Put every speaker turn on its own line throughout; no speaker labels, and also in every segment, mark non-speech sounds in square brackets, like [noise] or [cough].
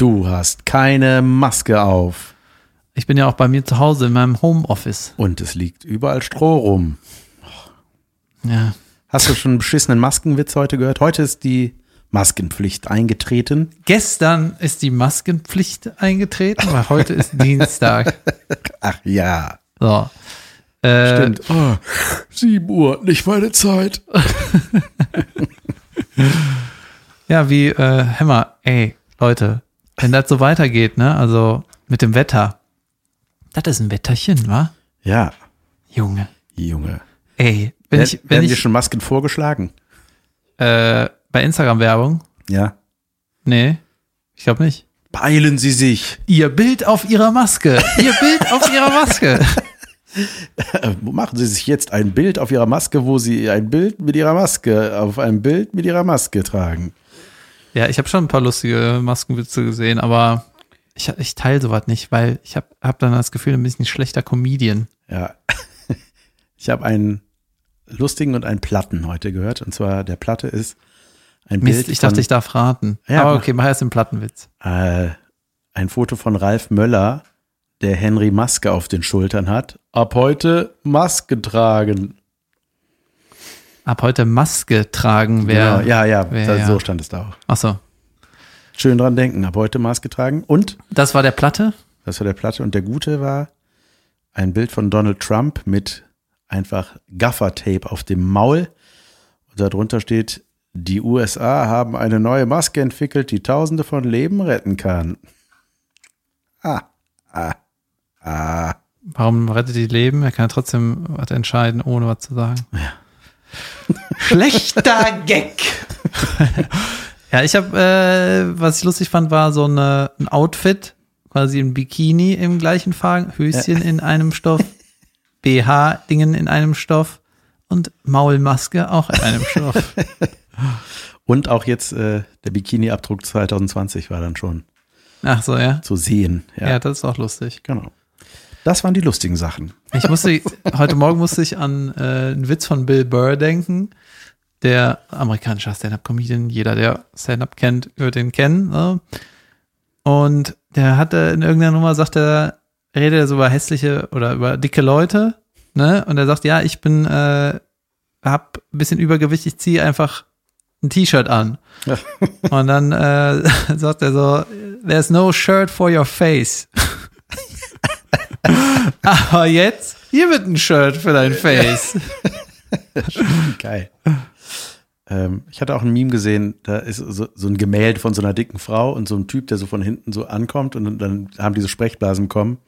Du hast keine Maske auf.
Ich bin ja auch bei mir zu Hause in meinem Homeoffice.
Und es liegt überall Stroh rum.
Ja.
Hast du schon einen beschissenen Maskenwitz heute gehört? Heute ist die Maskenpflicht eingetreten.
Gestern ist die Maskenpflicht eingetreten, weil heute ist [laughs] Dienstag.
Ach ja.
So. Äh,
Stimmt. Oh, 7 Uhr, nicht meine Zeit. [laughs]
Ja, wie äh, Hämmer, ey, Leute, wenn das so weitergeht, ne, also mit dem Wetter, das ist ein Wetterchen, wa?
Ja,
Junge,
Junge.
ey, wenn
Wer-
ich, wenn
werden dir
ich
schon Masken vorgeschlagen?
äh, bei Instagram-Werbung,
Ja.
nee, ich glaube nicht.
Beeilen Sie sich.
Ihr Bild auf ihrer Maske, ihr Bild auf ihrer Maske. [laughs] [laughs]
Machen Sie sich jetzt ein Bild auf Ihrer Maske, wo Sie ein Bild mit Ihrer Maske auf einem Bild mit Ihrer Maske tragen.
Ja, ich habe schon ein paar lustige Maskenwitze gesehen, aber ich, ich teile sowas nicht, weil ich habe hab dann das Gefühl, ein bisschen schlechter Comedian.
Ja. [laughs] Ich habe einen lustigen und einen Platten heute gehört. Und zwar der Platte ist ein
Mist,
Bild
ich dachte,
von,
ich darf raten.
Ja,
aber okay, mach erst den Plattenwitz.
äh, ein Foto von Ralf Möller, der Henry Maske auf den Schultern hat. Ab heute Maske tragen.
Ab heute Maske tragen wäre.
genau. Ja, ja,
wär,
da,
ja.
so stand es da auch.
Achso.
Schön dran denken. Ab heute Maske tragen. Und
Das war der Platte?
Das war der Platte. Und der Gute war ein Bild von Donald Trump mit einfach Gaffer-Tape auf dem Maul. Und darunter steht, die USA haben eine neue Maske entwickelt, die tausende von Leben retten kann. Ah, ah, ah.
Warum rettet die Leben? Er kann ja trotzdem was entscheiden, ohne was zu sagen. Schlechter Gag. [laughs] ja, ich habe, äh, was ich lustig fand, war so eine, ein Outfit, quasi ein Bikini im gleichen Farben, Höschen in einem Stoff, BH-Dingen in einem Stoff und Maulmaske auch in einem Stoff. [laughs]
Und auch jetzt äh, der Bikini-Abdruck 2020 war dann schon
Ach so, ja.
zu sehen.
Ja,
Ja,
das ist auch lustig.
genau. Das waren die lustigen Sachen.
Ich musste, heute Morgen musste ich an äh, einen Witz von Bill Burr denken, der amerikanischer Stand-Up-Comedian. Jeder, der Stand-Up kennt, wird ihn kennen. Ne? Und der hatte in irgendeiner Nummer, sagt er, redet er so über hässliche oder über dicke Leute. Ne? Und er sagt, ja, ich bin, äh, hab ein bisschen Übergewicht, ich ziehe einfach ein T-Shirt an. [laughs] Und dann äh, [laughs] sagt er so, there's no shirt for your face. [laughs] Aber jetzt, hier wird ein Shirt für dein Face.
Geil. Ähm, ich hatte auch ein Meme gesehen, da ist so, so ein Gemälde von so einer dicken Frau und so ein Typ, der so von hinten so ankommt und dann haben diese Sprechblasen bekommen.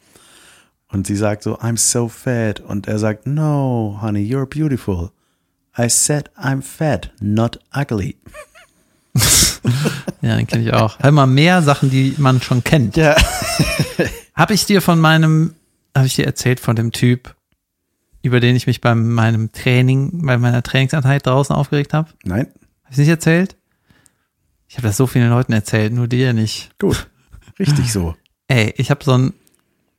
Und sie sagt so, I'm so fat. Und er sagt, no, honey, you're beautiful. I said I'm fat, not ugly. [laughs]
Ja, den kenne ich auch. Hör mal mehr Sachen, die man schon kennt.
Ja. [laughs]
Habe ich dir von meinem, habe ich dir erzählt von dem Typ, über den ich mich bei meinem Training, bei meiner Trainingseinheit draußen aufgeregt habe?
Nein?
Habe ich nicht erzählt? Ich habe das so vielen Leuten erzählt, nur dir nicht.
Gut. Richtig so.
Ey, ich habe so ein,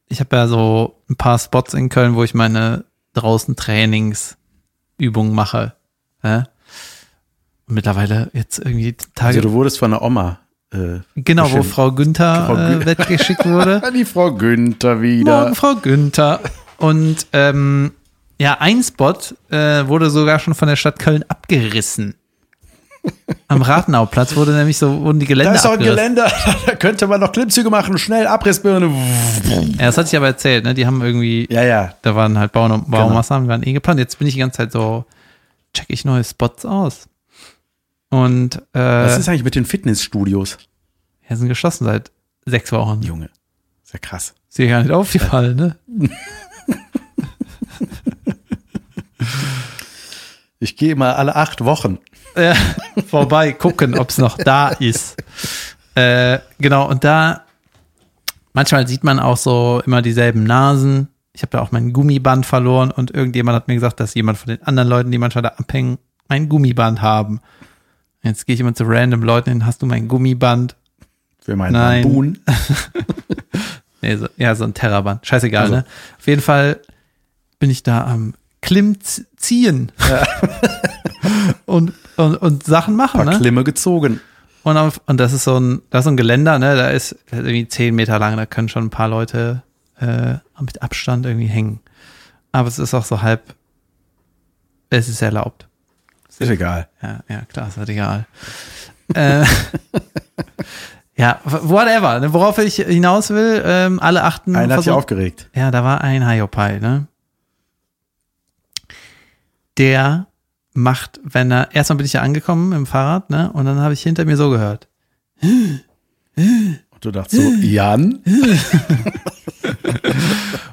ich habe ja so ein paar Spots in Köln, wo ich meine draußen Trainingsübungen mache. Ja? Mittlerweile jetzt irgendwie Tage.
Also du wurdest von der Oma. Äh,
genau, wo. Frau Günther
Frau Gü-
äh, weggeschickt wurde. [laughs]
die Frau Günther wieder.
Morgen, Frau Günther. Und ähm, ja, ein Spot äh, wurde sogar schon von der Stadt Köln abgerissen. Am Rathenauplatz wurde nämlich so, wurden die Gelände
Da ist doch ein
abgerissen.
Geländer, [laughs] da könnte man noch Klimmzüge machen, schnell Abrissbirne.
Ja, das hatte ich aber erzählt, ne? Die haben irgendwie,
Ja, ja.
da waren halt Bau Baumaßnahmen, die waren eh geplant. Jetzt bin ich die ganze Zeit so, check ich neue Spots aus. Und äh,
Was ist eigentlich mit den Fitnessstudios?
ja, sind geschlossen seit sechs Wochen.
Junge, ist ja krass.
Ist dir gar nicht aufgefallen, ne? [laughs]
Ich gehe mal alle acht Wochen.
äh, vorbei, gucken, ob es noch da ist. Äh, genau, und da manchmal sieht man auch so immer dieselben Nasen. Ich habe ja auch mein Gummiband verloren und irgendjemand hat mir gesagt, dass jemand von den anderen Leuten, die manchmal da abhängen, mein Gummiband haben. Jetzt gehe ich immer zu random Leuten hin, hast du mein Gummiband?
Für meinen
Nein.
Bambun. [laughs]
Nee, so, ja, so ein Terraband. Scheißegal,
Also.
ne? Auf jeden Fall bin ich da am Klimmziehen. [laughs] und, und, und Sachen machen,
Paar
ne?
Klimme gezogen.
Und, auf, und das ist so ein, das ist so ein Geländer, ne? Da ist irgendwie zehn Meter lang, da können schon ein paar Leute äh, mit Abstand irgendwie hängen. Aber es ist auch so halb, es ist erlaubt.
Ist egal.
Ja, ja, klar, ist halt egal. äh, [laughs] ja, whatever. ne, Worauf ich hinaus will, ähm, alle achten.
Einer hat sich aufgeregt.
ja, da war ein Hiopai, ne? Der macht, wenn er, erstmal bin ich ja angekommen im Fahrrad, ne? Und dann habe ich hinter mir so gehört.
Und du dachtest so, Jan? [laughs]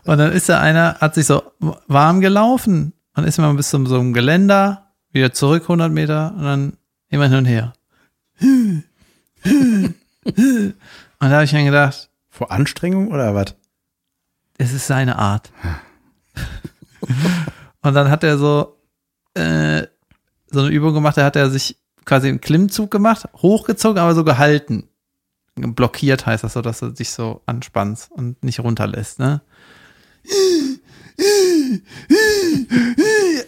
Und dann ist da einer, hat sich so warm gelaufen und ist immer bis zum so einem Geländer, wieder zurück 100 Meter und dann immer hin und her. Und da habe ich mir gedacht,
Vor Anstrengung oder was?
es ist seine Art. und dann hat er so, äh, so eine Übung gemacht, da hat er sich quasi einen Klimmzug gemacht, hochgezogen, aber so gehalten. Blockiert heißt das so, dass du dich so anspannst und nicht runterlässt, ne?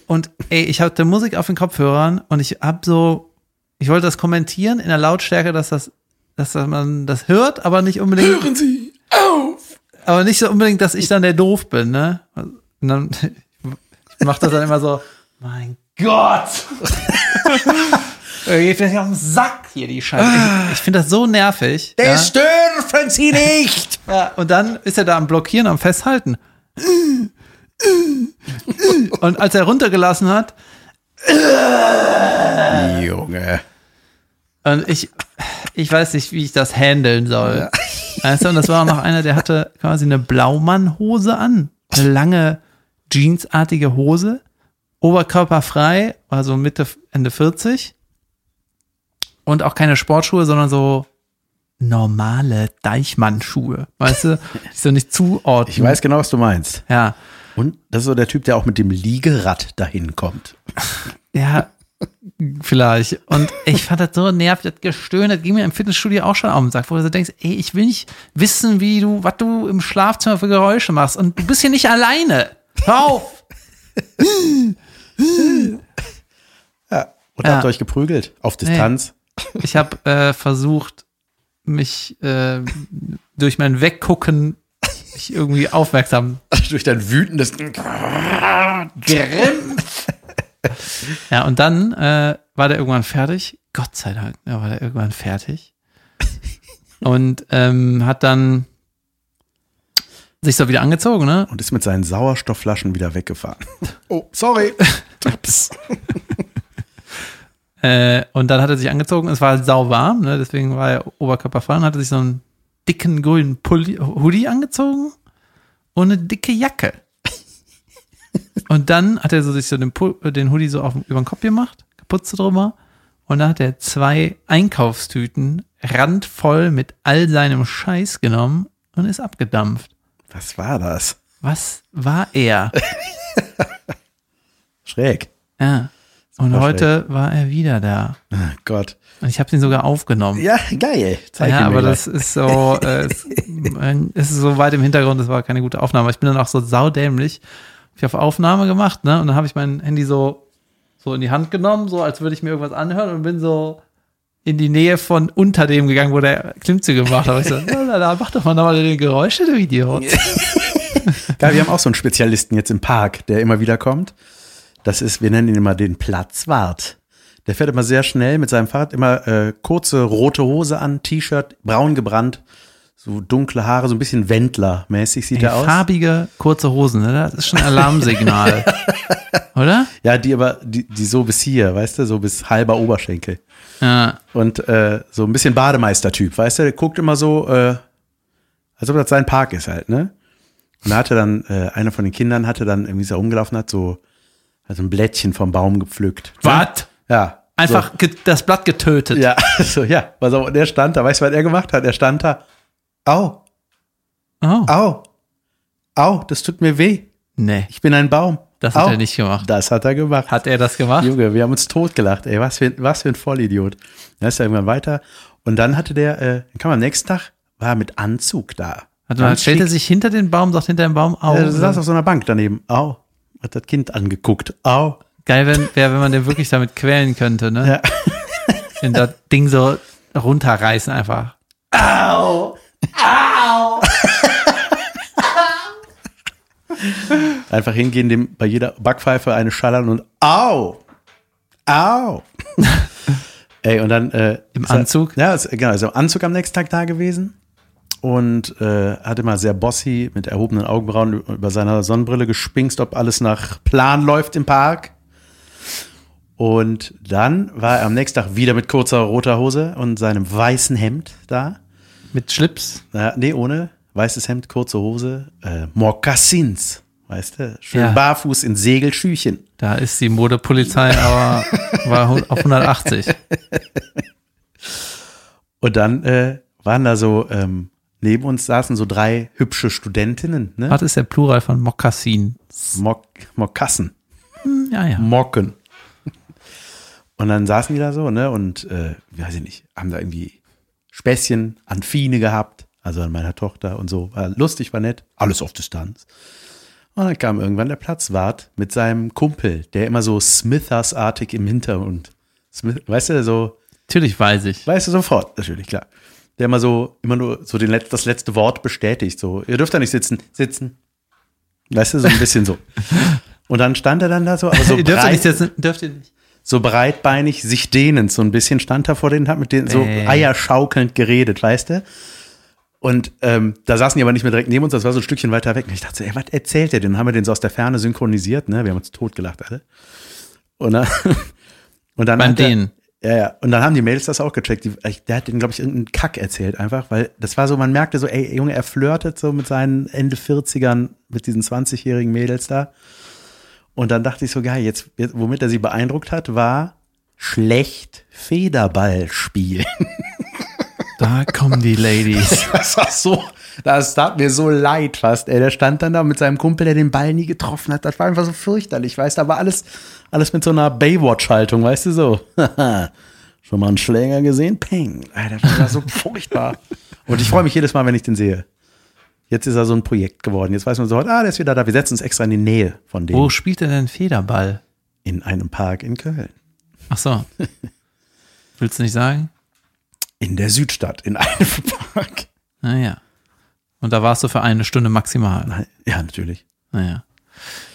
Und ey, ich hatte Musik auf den Kopfhörern und ich hab so, ich wollte das kommentieren in der Lautstärke, dass das, dass man das hört, aber nicht unbedingt. Hören Sie auf! Aber nicht so unbedingt, dass ich dann der doof bin, ne? Und dann, [laughs] ich mach das dann immer so, mein Gott! [laughs] Geht mir nicht auf den Sack hier, die Scheiße. Ich, ich finde das so nervig. ja?
dürfen Sie nicht! [laughs]
Ja, und dann ist er da am Blockieren, am Festhalten. Und als er runtergelassen hat,
Junge.
und ich, ich weiß nicht, wie ich das handeln soll. Weißt du, und das war auch noch einer, der hatte quasi eine Blaumannhose an. Eine lange jeansartige Hose. Oberkörperfrei, also Mitte, Ende 40. Und auch keine Sportschuhe, sondern so normale Deichmann-Schuhe. Weißt du, [laughs] die so nicht zuordnen.
Ich weiß genau, was du meinst.
Ja.
Und das ist so der Typ, der auch mit dem Liegerad dahin kommt. [laughs]
Ja, vielleicht. Und ich fand das so nervig, das Gestöhne, das ging mir im Fitnessstudio auch schon auf den Sack, wo du so denkst, ey, ich will nicht wissen, wie du, was du im Schlafzimmer für Geräusche machst. Und du bist hier nicht alleine. Hör auf! [laughs]
Ja. Und
Ja.
habt ihr euch geprügelt? Auf Distanz?
Ich habe äh, versucht, mich äh, durch mein Weggucken mich irgendwie aufmerksam [laughs]
Durch dein wütendes.
Grimm. Ja, und dann äh, war der irgendwann fertig. Gott sei Dank, ja, war der irgendwann fertig. Und ähm, hat dann sich so wieder angezogen, ne?
Und ist mit seinen Sauerstoffflaschen wieder weggefahren. [laughs] Oh, sorry. [laughs] Ups. [laughs]
Äh, und dann hat er sich angezogen, es war sauwarm, ne? deswegen war er oberkörperfrei und hatte sich so einen dicken grünen Pulli, Hoodie angezogen und eine dicke Jacke. Und dann hat er so sich so den, Pul den Hoodie so auf, über den Kopf gemacht, Kapuze drüber. Und dann hat er zwei Einkaufstüten randvoll mit all seinem Scheiß genommen und ist abgedampft.
Was war das?
Was war er? [laughs]
Schräg.
Ja. Und heute war er wieder da.
Ah, Gott.
Und ich habe ihn sogar aufgenommen.
Ja, geil. Zeig
ja, aber
gleich.
das ist so, äh, es, [laughs] es ist so weit im Hintergrund, das war keine gute Aufnahme. Ich bin dann auch so saudämlich. Ich habe Aufnahme gemacht, ne? Und dann habe ich mein Handy so, so in die Hand genommen, so als würde ich mir irgendwas anhören und bin so in die Nähe von unter dem gegangen, wo der Klimmzüge gemacht hat. Ich so, [laughs] na, na, mach doch mal nochmal den Geräusche, du Idiot.
Geil, [laughs] wir haben auch so einen Spezialisten jetzt im Park, der immer wieder kommt. Das ist, wir nennen ihn immer den Platzwart. Der fährt immer sehr schnell mit seinem Fahrrad, immer äh, kurze rote Hose an, T-Shirt, braun gebrannt, so dunkle Haare, so ein bisschen Wendler-mäßig sieht
Ey,
er aus.
farbige, kurze Hosen, ne? Das ist schon ein Alarmsignal. [laughs] Oder?
Ja, die aber, die, die so bis hier, weißt du, so bis halber Oberschenkel.
Ja.
Und äh, so ein bisschen Bademeister-Typ, weißt du, der guckt immer so, äh, als ob das sein Park ist halt, ne? Und da hatte dann, äh, einer von den Kindern hatte dann irgendwie so rumgelaufen, hat so, hat so ein Blättchen vom Baum gepflückt.
Was?
Ja.
Einfach ge das Blatt getötet. [laughs]
So, ja, so, ja. Und der stand da, weißt du, was er gemacht hat? Er stand da, au,
Oh.
au, au, das tut mir weh.
Nee,
Ich bin ein Baum.
das hat
Au.
er nicht gemacht.
Das hat er gemacht.
Hat er das gemacht?
Junge, wir haben uns totgelacht, ey, was für, was für ein Vollidiot. Dann ist er irgendwann weiter. Und dann hatte der, äh, dann kam am nächsten Tag, war er mit Anzug da.
Mal,
Ganz
stellt er sich hinter den Baum, sagt hinter dem Baum, au.
Er saß auf so einer Bank daneben. Au. Hat das Kind angeguckt. Au.
Geil wäre, wär, wenn man den wirklich damit quälen könnte, ne?
Ja.
Wenn das Ding so runterreißen einfach.
Au! Au! Einfach hingehen, dem bei jeder Backpfeife eine schallern und Au! Au! [laughs] Ey, und dann äh,
Im
ist er-
Anzug?
Ja, ist, genau, ist im Anzug am nächsten Tag da gewesen und äh, hat immer sehr bossy mit erhobenen Augenbrauen über seiner Sonnenbrille gespinkst, ob alles nach Plan läuft im Park. Und dann war er am nächsten Tag wieder mit kurzer roter Hose und seinem weißen Hemd da.
Mit Schlips.
Na, nee, ohne. Weißes Hemd, kurze Hose, äh, Mokassins, weißt du? Schön
Ja.
barfuß in Segelschüchen.
Da ist die Modepolizei aber war auf 180. [laughs]
Und dann äh, waren da so, ähm, neben uns saßen so drei hübsche Studentinnen, ne?
Was ist der Plural von Mokassin?
Mok Mokassen,
Hm, Ja, ja.
Mocken. [laughs] Und dann saßen die da so, ne? Und, äh, weiß ich nicht, haben da irgendwie Späßchen an Fine gehabt, also an meiner Tochter und so. War lustig, war nett, alles auf Distanz. Und dann kam irgendwann der Platzwart mit seinem Kumpel, der immer so Smithers-artig im Hintergrund, Smith, weißt du, so,
Natürlich weiß ich.
weißt du sofort, natürlich, klar. Der immer so, immer nur so den Letz-, das letzte Wort bestätigt, so, ihr dürft da nicht sitzen, sitzen. Weißt du, so ein bisschen so. [laughs] Und dann stand er dann da so, aber so
ihr dürft ihr nicht sitzen, dürft ihr nicht.
So breitbeinig, sich dehnend, so ein bisschen stand er vor denen, hat mit denen so
Bäh.
eierschaukelnd geredet, weißt du? Und ähm, da saßen die aber nicht mehr direkt neben uns, das war so ein Stückchen weiter weg. Und ich dachte so, ey, was erzählt der denn? Dann haben wir den so aus der Ferne synchronisiert, ne? Wir haben uns totgelacht alle. Und dann, [laughs] und dann
Beim Dehnen.
Ja, ja. Und dann haben die Mädels das auch gecheckt. Die, der hat denen, glaube ich, irgendeinen Kack erzählt einfach, weil das war so, man merkte so, ey, Junge, er flirtet so mit seinen Ende 40ern, mit diesen 20-jährigen Mädels da. Und dann dachte ich so, geil, jetzt, jetzt, womit er sie beeindruckt hat, war schlecht Federball spielen. [laughs]
Da kommen die Ladies. [laughs]
Das war so, das tat mir so leid fast, ey. Der stand dann da mit seinem Kumpel, der den Ball nie getroffen hat. Das war einfach so fürchterlich, weißt du, aber alles, alles mit so einer Baywatch-Haltung, weißt du so. [laughs] Schon mal einen Schläger gesehen? Peng. Alter, das war so furchtbar. Und ich freue mich jedes Mal, wenn ich den sehe. Jetzt ist er so ein Projekt geworden. Jetzt weiß man so, ah, der ist wieder da. Wir setzen uns extra in die Nähe von dem.
Wo spielt er denn Federball?
In einem Park in Köln.
Ach so. [laughs] Willst du nicht sagen?
In der Südstadt, in einem [laughs] Park.
Naja. Und da warst du für eine Stunde maximal.
Nein, Ja, natürlich.
Naja.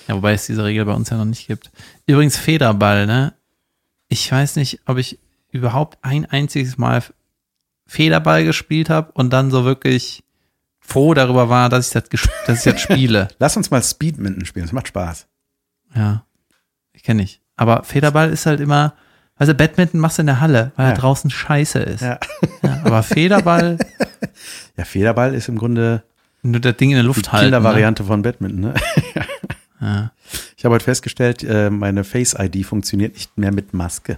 Ja, wobei es diese Regel bei uns ja noch nicht gibt. Übrigens Federball, ne? Ich weiß nicht, ob ich überhaupt ein einziges Mal Federball gespielt habe und dann so wirklich froh darüber war, dass ich das, dass ich das spiele. [laughs]
Lass uns mal Speedminton spielen. Das macht Spaß.
Ja, ich kenne ich. Aber Federball ist halt immer, also Badminton machst du in der Halle, weil
Ja.
da draußen scheiße ist.
Ja.
Ja, aber Federball, [laughs]
Ja, Federball ist im Grunde
nur das Ding in der
die
Luft halten. Ne?
Kindervariante von Badminton. Ne? [laughs]
Ja.
Ich habe heute festgestellt, äh, meine Face-ID funktioniert nicht mehr mit Maske.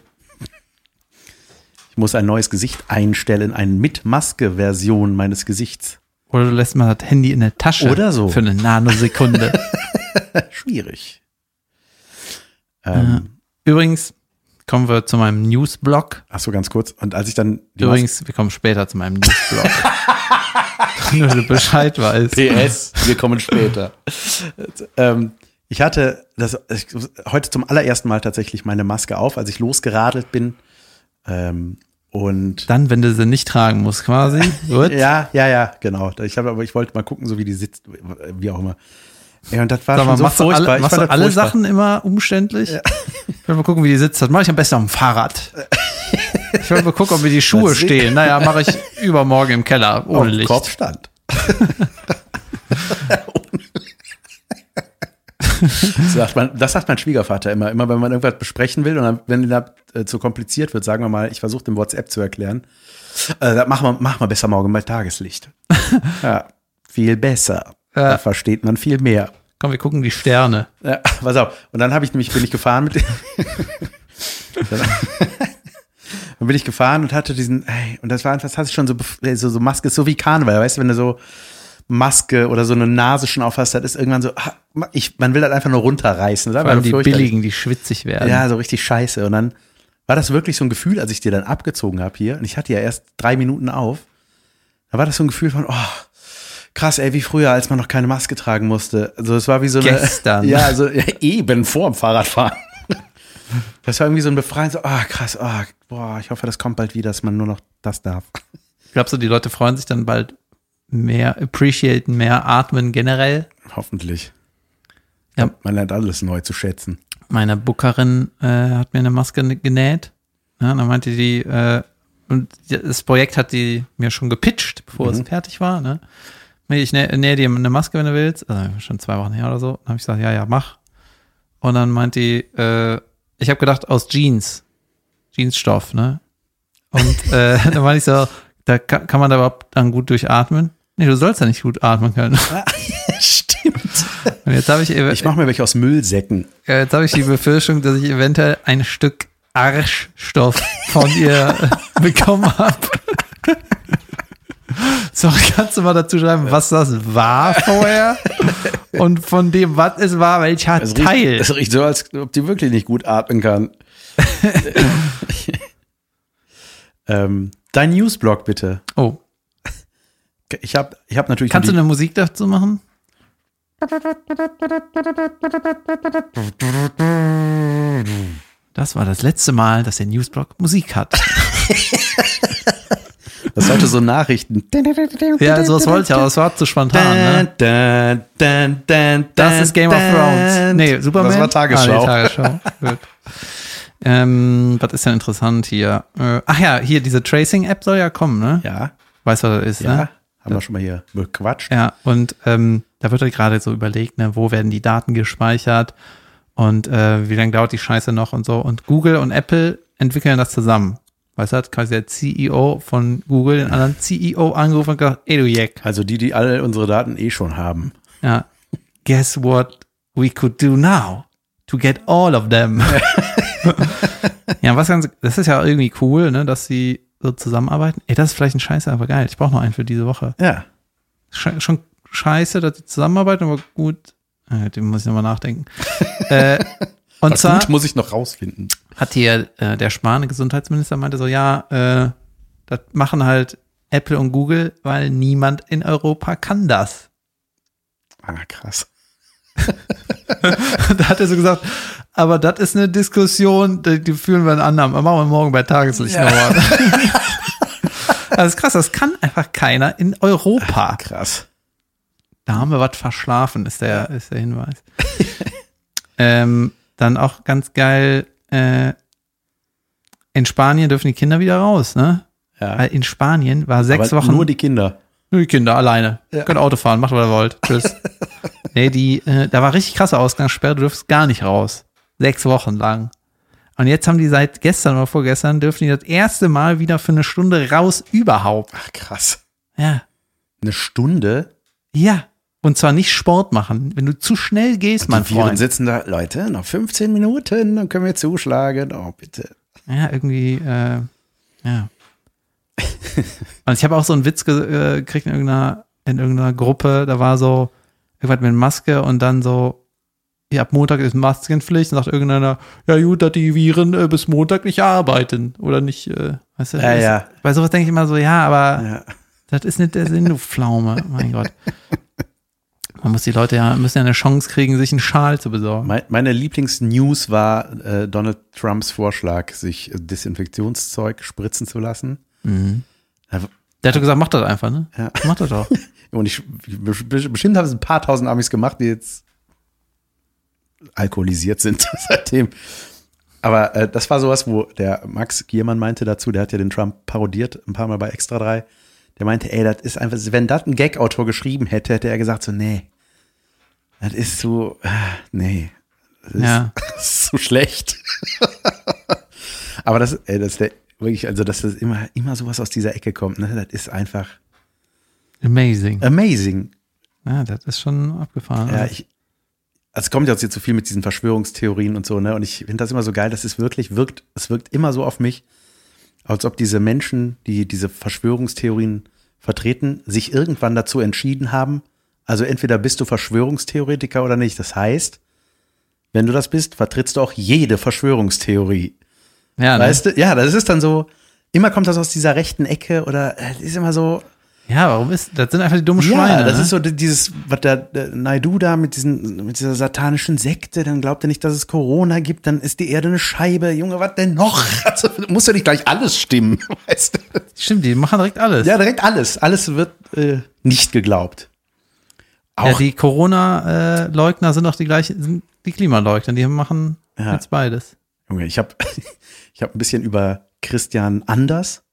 Ich muss ein neues Gesicht einstellen, eine mit Maske-Version meines Gesichts.
Oder du lässt mal das Handy in der Tasche.
Oder so.
Für eine Nanosekunde. [laughs]
Schwierig. Ähm,
Übrigens kommen wir zu meinem Newsblog.
Ach so, ganz kurz. Und als ich dann
Übrigens, wir kommen später zu meinem Newsblog. [laughs] Nur, du Bescheid weißt.
PS, wir kommen später. [laughs] ähm, ich hatte das ich, heute zum allerersten Mal tatsächlich meine Maske auf, als ich losgeradelt bin. Ähm, und
Dann, wenn du sie nicht tragen musst, quasi. [laughs] Gut.
ja, ja, ja, genau. Ich habe aber ich wollte mal gucken, so wie die sitzt, wie auch immer. Ja, und das war
Sag mal,
schon so
machst du
furchtbar.
alle,
Ich
machst du alle
furchtbar.
Sachen immer umständlich? Ich will mal gucken, wie die sitzt. Das mache ich am besten auf dem Fahrrad. [laughs] Ich will mal gucken, ob mir die Schuhe
Das
stehen. Naja, mache ich [laughs] übermorgen im Keller ohne
auf
Licht.
Kopfstand. Das, sagt man, das sagt mein Schwiegervater immer. Immer wenn man irgendwas besprechen will und dann, wenn das äh, zu kompliziert wird, sagen wir mal, ich versuche dem WhatsApp zu erklären. Äh, das mach mal, mach mal besser morgen bei Tageslicht. [laughs] ja, viel besser.
Ja.
Da versteht man viel mehr.
Komm, wir gucken die Sterne.
Ja, [laughs] pass auf. Und dann habe ich nämlich, bin ich gefahren mit. dann, [laughs] dann bin ich gefahren und hatte diesen, ey, und das war einfach, das hatte ich schon so, so, so Maske, so wie Karneval, weißt du, wenn du so Maske oder so eine Nase schon aufhast, das ist irgendwann so, ah, ich, man will das einfach nur runterreißen.
Vor allem die billigen, die schwitzig werden.
Ja, so richtig scheiße. Und dann war das wirklich so ein Gefühl, als ich dir dann abgezogen habe hier, und ich hatte ja erst drei Minuten auf, da war das so ein Gefühl von, oh, krass, ey, wie früher, als man noch keine Maske tragen musste. Also es war wie so eine.
Gestern. [laughs]
Ja, also ja, eben vor dem Fahrradfahren. [laughs] Das war irgendwie so ein Befreien, so, ah, krass, ah, boah, ich hoffe, das kommt bald wieder, dass man nur noch das darf.
Glaubst du, die Leute freuen sich dann bald mehr appreciaten, mehr atmen generell?
Hoffentlich.
Ja.
Man lernt alles neu zu schätzen.
Meine Bookerin äh, hat mir eine Maske genäht. Ja, dann meinte die, äh, und das Projekt hat die mir schon gepitcht, bevor es fertig war. Ne? Ich nä, nähe dir eine Maske, wenn du willst. Also schon zwei Wochen her oder so. Dann habe ich gesagt, ja, ja, mach. Und dann meint die, äh, ich habe gedacht, aus Jeans. Jeansstoff, ne? Und äh, [laughs] dann meinte ich so, da kann, kann man da überhaupt dann gut durchatmen? Nee, du sollst ja nicht gut atmen können. [laughs]
Stimmt.
Und jetzt habe ich,
Ich mache mir welche aus Müllsäcken.
jetzt habe ich die Befürchtung, dass ich eventuell ein Stück Arschstoff von ihr [laughs] bekommen habe. Sorry, kannst du mal dazu schreiben, was das war vorher? Und von dem, was es war, welcher
Es
Teil?
riecht, es riecht so, als ob die wirklich nicht gut atmen kann. [laughs] ähm, dein Newsblog bitte.
oh,
Ich habe ich hab natürlich.
kannst du eine Musik dazu machen? Das war das letzte Mal, dass der Newsblog Musik hat. [laughs]
das sollte so Nachrichten.
Ja, sowas wollte ich, aber es war zu spontan. Ne? Das ist Game of Thrones. Nee, Superman.
Das war Tagesschau.
Ah, nee, Tagesschau. Ähm, was ist denn interessant hier? Äh, ach ja, hier, diese Tracing-App soll ja kommen, ne?
Ja,
Weißt du, was das ist,
ja.
ne?
Haben wir schon mal hier bequatscht.
Ja, und ähm, da wird ja gerade so überlegt, ne, wo werden die Daten gespeichert und äh, wie lange dauert die Scheiße noch und so. Und Google und Apple entwickeln das zusammen. Weißt du, hat quasi der CEO von Google den anderen CEO angerufen und gesagt, ey du Jack,
Also die, die alle unsere Daten eh schon haben.
ja, guess what we could do now to get all of them. [laughs] [laughs] ja, was ganz, das ist ja irgendwie cool, ne, dass sie so zusammenarbeiten. Ey, das ist vielleicht ein Scheiße, aber geil. Ich brauche noch einen für diese Woche.
Ja.
Sche- schon scheiße, dass sie zusammenarbeiten, aber gut. Äh, dem muss ich nochmal nachdenken. [laughs] äh, und zwar
muss ich noch rausfinden.
hat hier äh, der Spahn, Gesundheitsminister, meinte so, ja, äh, das machen halt Apple und Google, weil niemand in Europa kann das.
Ah, krass. [laughs]
da hat er so gesagt, aber das ist eine Diskussion, die, die führen wir in anderen. Machen wir morgen bei Tageslicht
Ja.
nochmal. [laughs] das ist krass, das kann einfach keiner in Europa.
Krass.
Da haben wir was verschlafen, ist der, ist der Hinweis. [laughs] ähm, dann auch ganz geil, äh, in Spanien dürfen die Kinder wieder raus, ne?
Ja.
Weil in Spanien war sechs
Aber
Wochen.
Nur die Kinder.
Nur die Kinder alleine.
Ja.
Könnt Auto fahren, macht was ihr wollt. Tschüss. [laughs] nee, die, äh, da war richtig krasse Ausgangssperre, du dürfst gar nicht raus. Sechs Wochen lang. Und jetzt haben die seit gestern oder vorgestern dürfen die das erste Mal wieder für eine Stunde raus überhaupt.
Ach, krass.
Ja.
Eine Stunde?
Ja. Und zwar nicht Sport machen. Wenn du zu schnell gehst, mein
die Viren
Freund.
sitzen da, Leute, noch 15 Minuten, dann können wir zuschlagen. Oh, bitte.
Ja, irgendwie, äh, ja. [laughs] Und ich habe auch so einen Witz äh, gekriegt in irgendeiner, in irgendeiner Gruppe, da war so irgendwas mit Maske und dann so, ja, ab Montag ist Maskenpflicht und sagt irgendeiner, ja gut, dass die Viren äh, bis Montag nicht arbeiten oder nicht, äh, weißt du?
Ja, ja.
Bei sowas denke ich immer so, ja, aber
Ja.
das ist nicht der Sinn, du Pflaume, mein Gott. Man muss die Leute ja, müssen ja eine Chance kriegen, sich einen Schal zu besorgen.
Mein, meine Lieblingsnews war äh, Donald Trumps Vorschlag, sich Desinfektionszeug spritzen zu lassen.
Mhm.
Ja,
Der hat doch gesagt, mach das einfach, ne?
Ja.
Mach das doch. [laughs]
Und ich, bestimmt haben es ein paar tausend Amis gemacht, die jetzt alkoholisiert sind [laughs] seitdem. Aber äh, das war sowas, wo der Max Giermann meinte dazu, der hat ja den Trump parodiert, ein paar Mal bei Extra 3. Der meinte, ey, das ist einfach, wenn das ein Gag-Autor geschrieben hätte, hätte er gesagt so, nee, das ist so, äh, nee, das ist,
Ja. [laughs]
das ist so schlecht. [laughs] Aber das, ey, das ist der, wirklich, also, dass das immer, immer sowas aus dieser Ecke kommt, ne, das ist einfach
Amazing.
amazing.
Ja, das ist schon abgefahren.
Ja, ich, also es kommt ja jetzt zu viel mit diesen Verschwörungstheorien und so, ne? Und ich finde das immer so geil, dass es wirklich wirkt, es wirkt immer so auf mich, als ob diese Menschen, die diese Verschwörungstheorien vertreten, sich irgendwann dazu entschieden haben, also entweder bist du Verschwörungstheoretiker oder nicht. Das heißt, wenn du das bist, vertrittst du auch jede Verschwörungstheorie.
ja ne?
Weißt du? Ja, das ist dann so, immer kommt das aus dieser rechten Ecke oder äh, ist immer so,
Ja, warum ist, das sind einfach die dummen Schweine.
Ja, das
ne?
ist so dieses, was der, der Naidu da mit diesen, mit dieser satanischen Sekte, dann glaubt er nicht, dass es Corona gibt, dann ist die Erde eine Scheibe. Junge, was denn noch? [laughs] Also, muss ja nicht gleich alles stimmen, [laughs] weißt du?
Stimmt, die machen direkt alles.
Ja, direkt alles. Alles wird äh, nicht geglaubt.
Ja,
Auch,
die Corona-Leugner sind auch die gleichen, sind die Klimaleugner, die machen
Ja.
jetzt beides.
Junge, ich habe [laughs] ich hab ein bisschen über Christian Anders,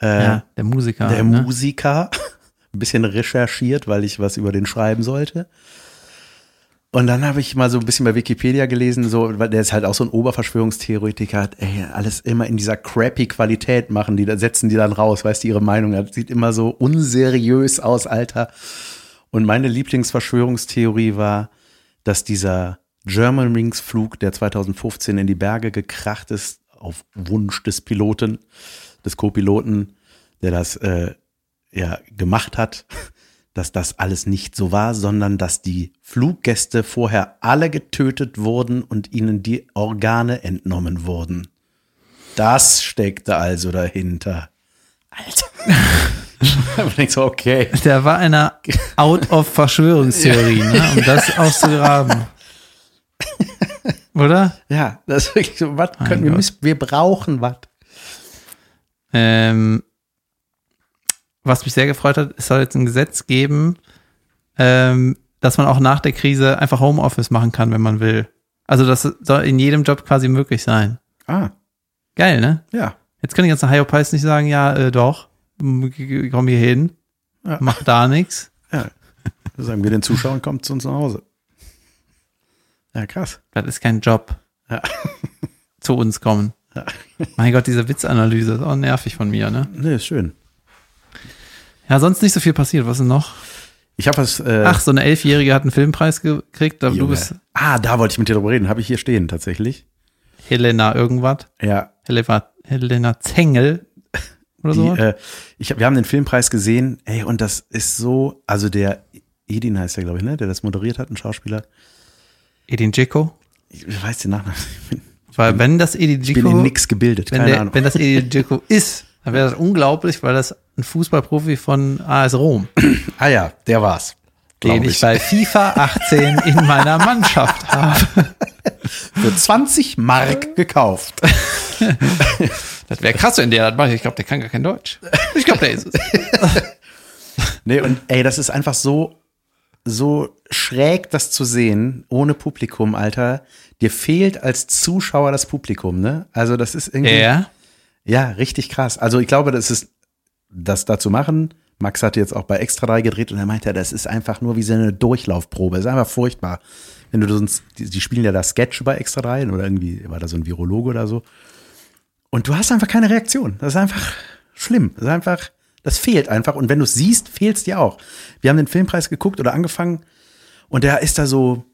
äh,
ja, der Musiker.
der
ne?
Musiker, [laughs] ein bisschen recherchiert, weil ich was über den schreiben sollte. Und dann habe ich mal so ein bisschen bei Wikipedia gelesen, so, weil der ist halt auch so ein Oberverschwörungstheoretiker, hat, ey, alles immer in dieser crappy Qualität machen, die da setzen die dann raus, weißt du, ihre Meinung, das sieht immer so unseriös aus, Alter. Und meine Lieblingsverschwörungstheorie war, dass dieser German Wings Flug, der 2015 in die Berge gekracht ist, auf Wunsch des Piloten, des Co-Piloten, der das äh, ja gemacht hat, dass das alles nicht so war, sondern dass die Fluggäste vorher alle getötet wurden und ihnen die Organe entnommen wurden. Das steckte also dahinter. Alter. [laughs] ich so, okay.
Der war einer out of Verschwörungstheorie, ne? um das auszugraben. [laughs] Oder?
Ja, das ist wirklich so, was können wir, wir brauchen was.
Ähm, was mich sehr gefreut hat, es soll jetzt ein Gesetz geben, ähm, dass man auch nach der Krise einfach Homeoffice machen kann, wenn man will. Also das soll in jedem Job quasi möglich sein.
Ah,
Geil, ne?
ja.
Jetzt können die ganzen Hyopies nicht sagen, ja, äh, doch, komm hier hin,
Ja.
mach da nichts.
Ja. Sagen wir den Zuschauern, kommt zu uns nach Hause. Ja, krass.
Das ist kein Job.
Ja.
Zu uns kommen.
Ja. [laughs]
Mein Gott, diese Witzanalyse ist auch nervig von mir, ne?
Nee, ist schön.
Ja, sonst nicht so viel passiert. Was ist denn noch?
Ich habe was. Äh,
Ach, so eine Elfjährige hat einen Filmpreis gekriegt. aber Du bist
Ah, da wollte ich mit dir drüber reden. Habe ich hier stehen, tatsächlich.
Helena irgendwas.
Ja.
Helena, Helena Zengel oder so.
äh, ich, wir haben den Filmpreis gesehen, ey, und das ist so, also der Edin heißt der, glaube ich, ne, der das moderiert hat, ein Schauspieler.
Edin Dzeko.
Ich weiß den Nachnamen. Ich
Weil wenn das Edin
ich bin
Dzeko,
in nix gebildet,
wenn,
keine
der,
Ahnung.
wenn das Edin Dzeko [laughs] ist, dann wäre das unglaublich, weil das ein Fußballprofi von AS Rom,
ah ja, der war's.
den
glaub
ich bei FIFA 18 [laughs] in meiner Mannschaft habe. [laughs]
Für 20 Mark gekauft.
Das wäre krass, wenn der das macht. Ich glaube, der kann gar kein Deutsch. Ich glaube, der ist es.
Nee, und ey, das ist einfach so, so schräg, das zu sehen, ohne Publikum, Alter. Dir fehlt als Zuschauer das Publikum, ne? Also, das ist irgendwie.
Ja.
Ja, richtig krass. Also ich glaube, das ist das da zu machen. Max hat jetzt auch bei Extra 3 gedreht und er meinte, das ist einfach nur wie so eine Durchlaufprobe. Das ist einfach furchtbar. Wenn du sonst, die, die spielen ja da Sketch bei Extra 3 oder irgendwie war da so ein Virologe oder so. Und du hast einfach keine Reaktion. Das ist einfach schlimm. Das ist einfach, das fehlt einfach. Und wenn du es siehst, fehlt es dir auch. Wir haben den Filmpreis geguckt oder angefangen und der ist da so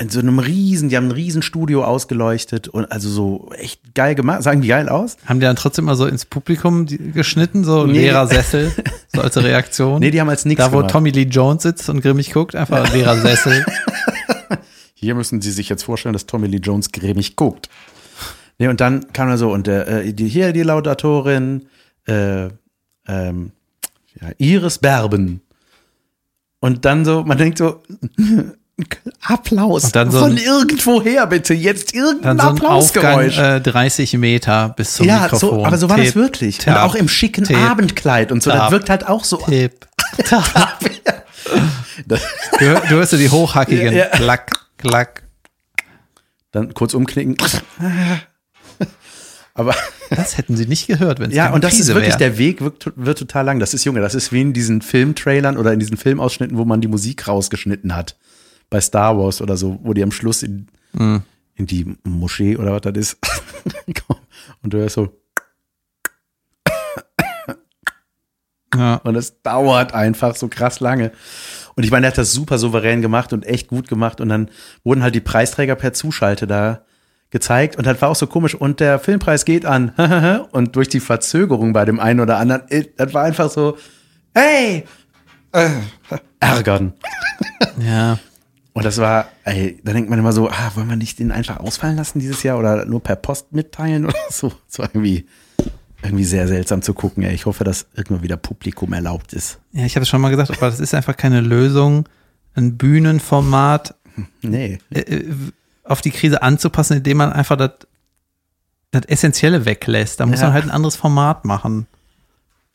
in so einem riesen, die haben ein riesen Studio ausgeleuchtet und also so echt geil gemacht. Sagen die geil aus?
Haben die dann trotzdem mal so ins Publikum geschnitten, so ein
Nee.
leerer [laughs] Sessel, so als Reaktion?
Nee, die haben als nichts
Da, wo
gemacht.
Tommy Lee Jones sitzt und grimmig guckt, einfach ein leerer Sessel. [laughs]
Hier müssen Sie sich jetzt vorstellen, dass Tommy Lee Jones grimmig guckt. Nee, und dann kam er so, und der, äh, die, hier die Laudatorin, äh, ähm, ja, Iris Berben. Und dann so, man denkt so, [laughs] Applaus
dann so
von
ein-
irgendwoher bitte, jetzt irgendein
so ein Aufgang
Applausgeräusch.
äh, 30 Meter bis zum
ja,
Mikrofon.
so, aber so war das
Tipp,
wirklich.
tap,
und auch im schicken
tipp,
Abendkleid und so, das
tap,
wirkt halt auch so.
Tipp. [laughs] tap.
Das-
Du, du hörst so die hochhackigen
Ja, ja.
Klack, Klack.
Dann kurz umknicken. Aber
Das hätten sie nicht gehört, wenn es
Ja, und das ist
Krise
wirklich,
wäre.
der Weg wird, wird total lang. Das ist, Junge, das ist wie in diesen Filmtrailern oder in diesen Filmausschnitten, wo man die Musik rausgeschnitten hat. Bei Star Wars oder so, wo die am Schluss in,
Mhm.
in die Moschee oder was das ist. [laughs] und du hörst so,
Ja.
und es dauert einfach so krass lange. Und ich meine, er hat das super souverän gemacht und echt gut gemacht. Und dann wurden halt die Preisträger per Zuschalte da gezeigt. Und das war auch so komisch. Und der Filmpreis geht an. [laughs] und durch die Verzögerung bei dem einen oder anderen, äh, das war einfach so, hey, äh, ärgern. [laughs]
ja.
Und das war, ey, da denkt man immer so, ah, wollen wir nicht den einfach ausfallen lassen dieses Jahr oder nur per Post mitteilen oder so? Das war irgendwie, irgendwie sehr seltsam zu gucken. Ey. Ich hoffe, dass irgendwann wieder Publikum erlaubt ist.
Ja, ich habe es schon mal gesagt, aber das ist einfach keine Lösung, ein Bühnenformat
Nee.
Äh, äh, auf die Krise anzupassen, indem man einfach das, das Essentielle weglässt. Da muss
Ja.
man halt ein anderes Format machen.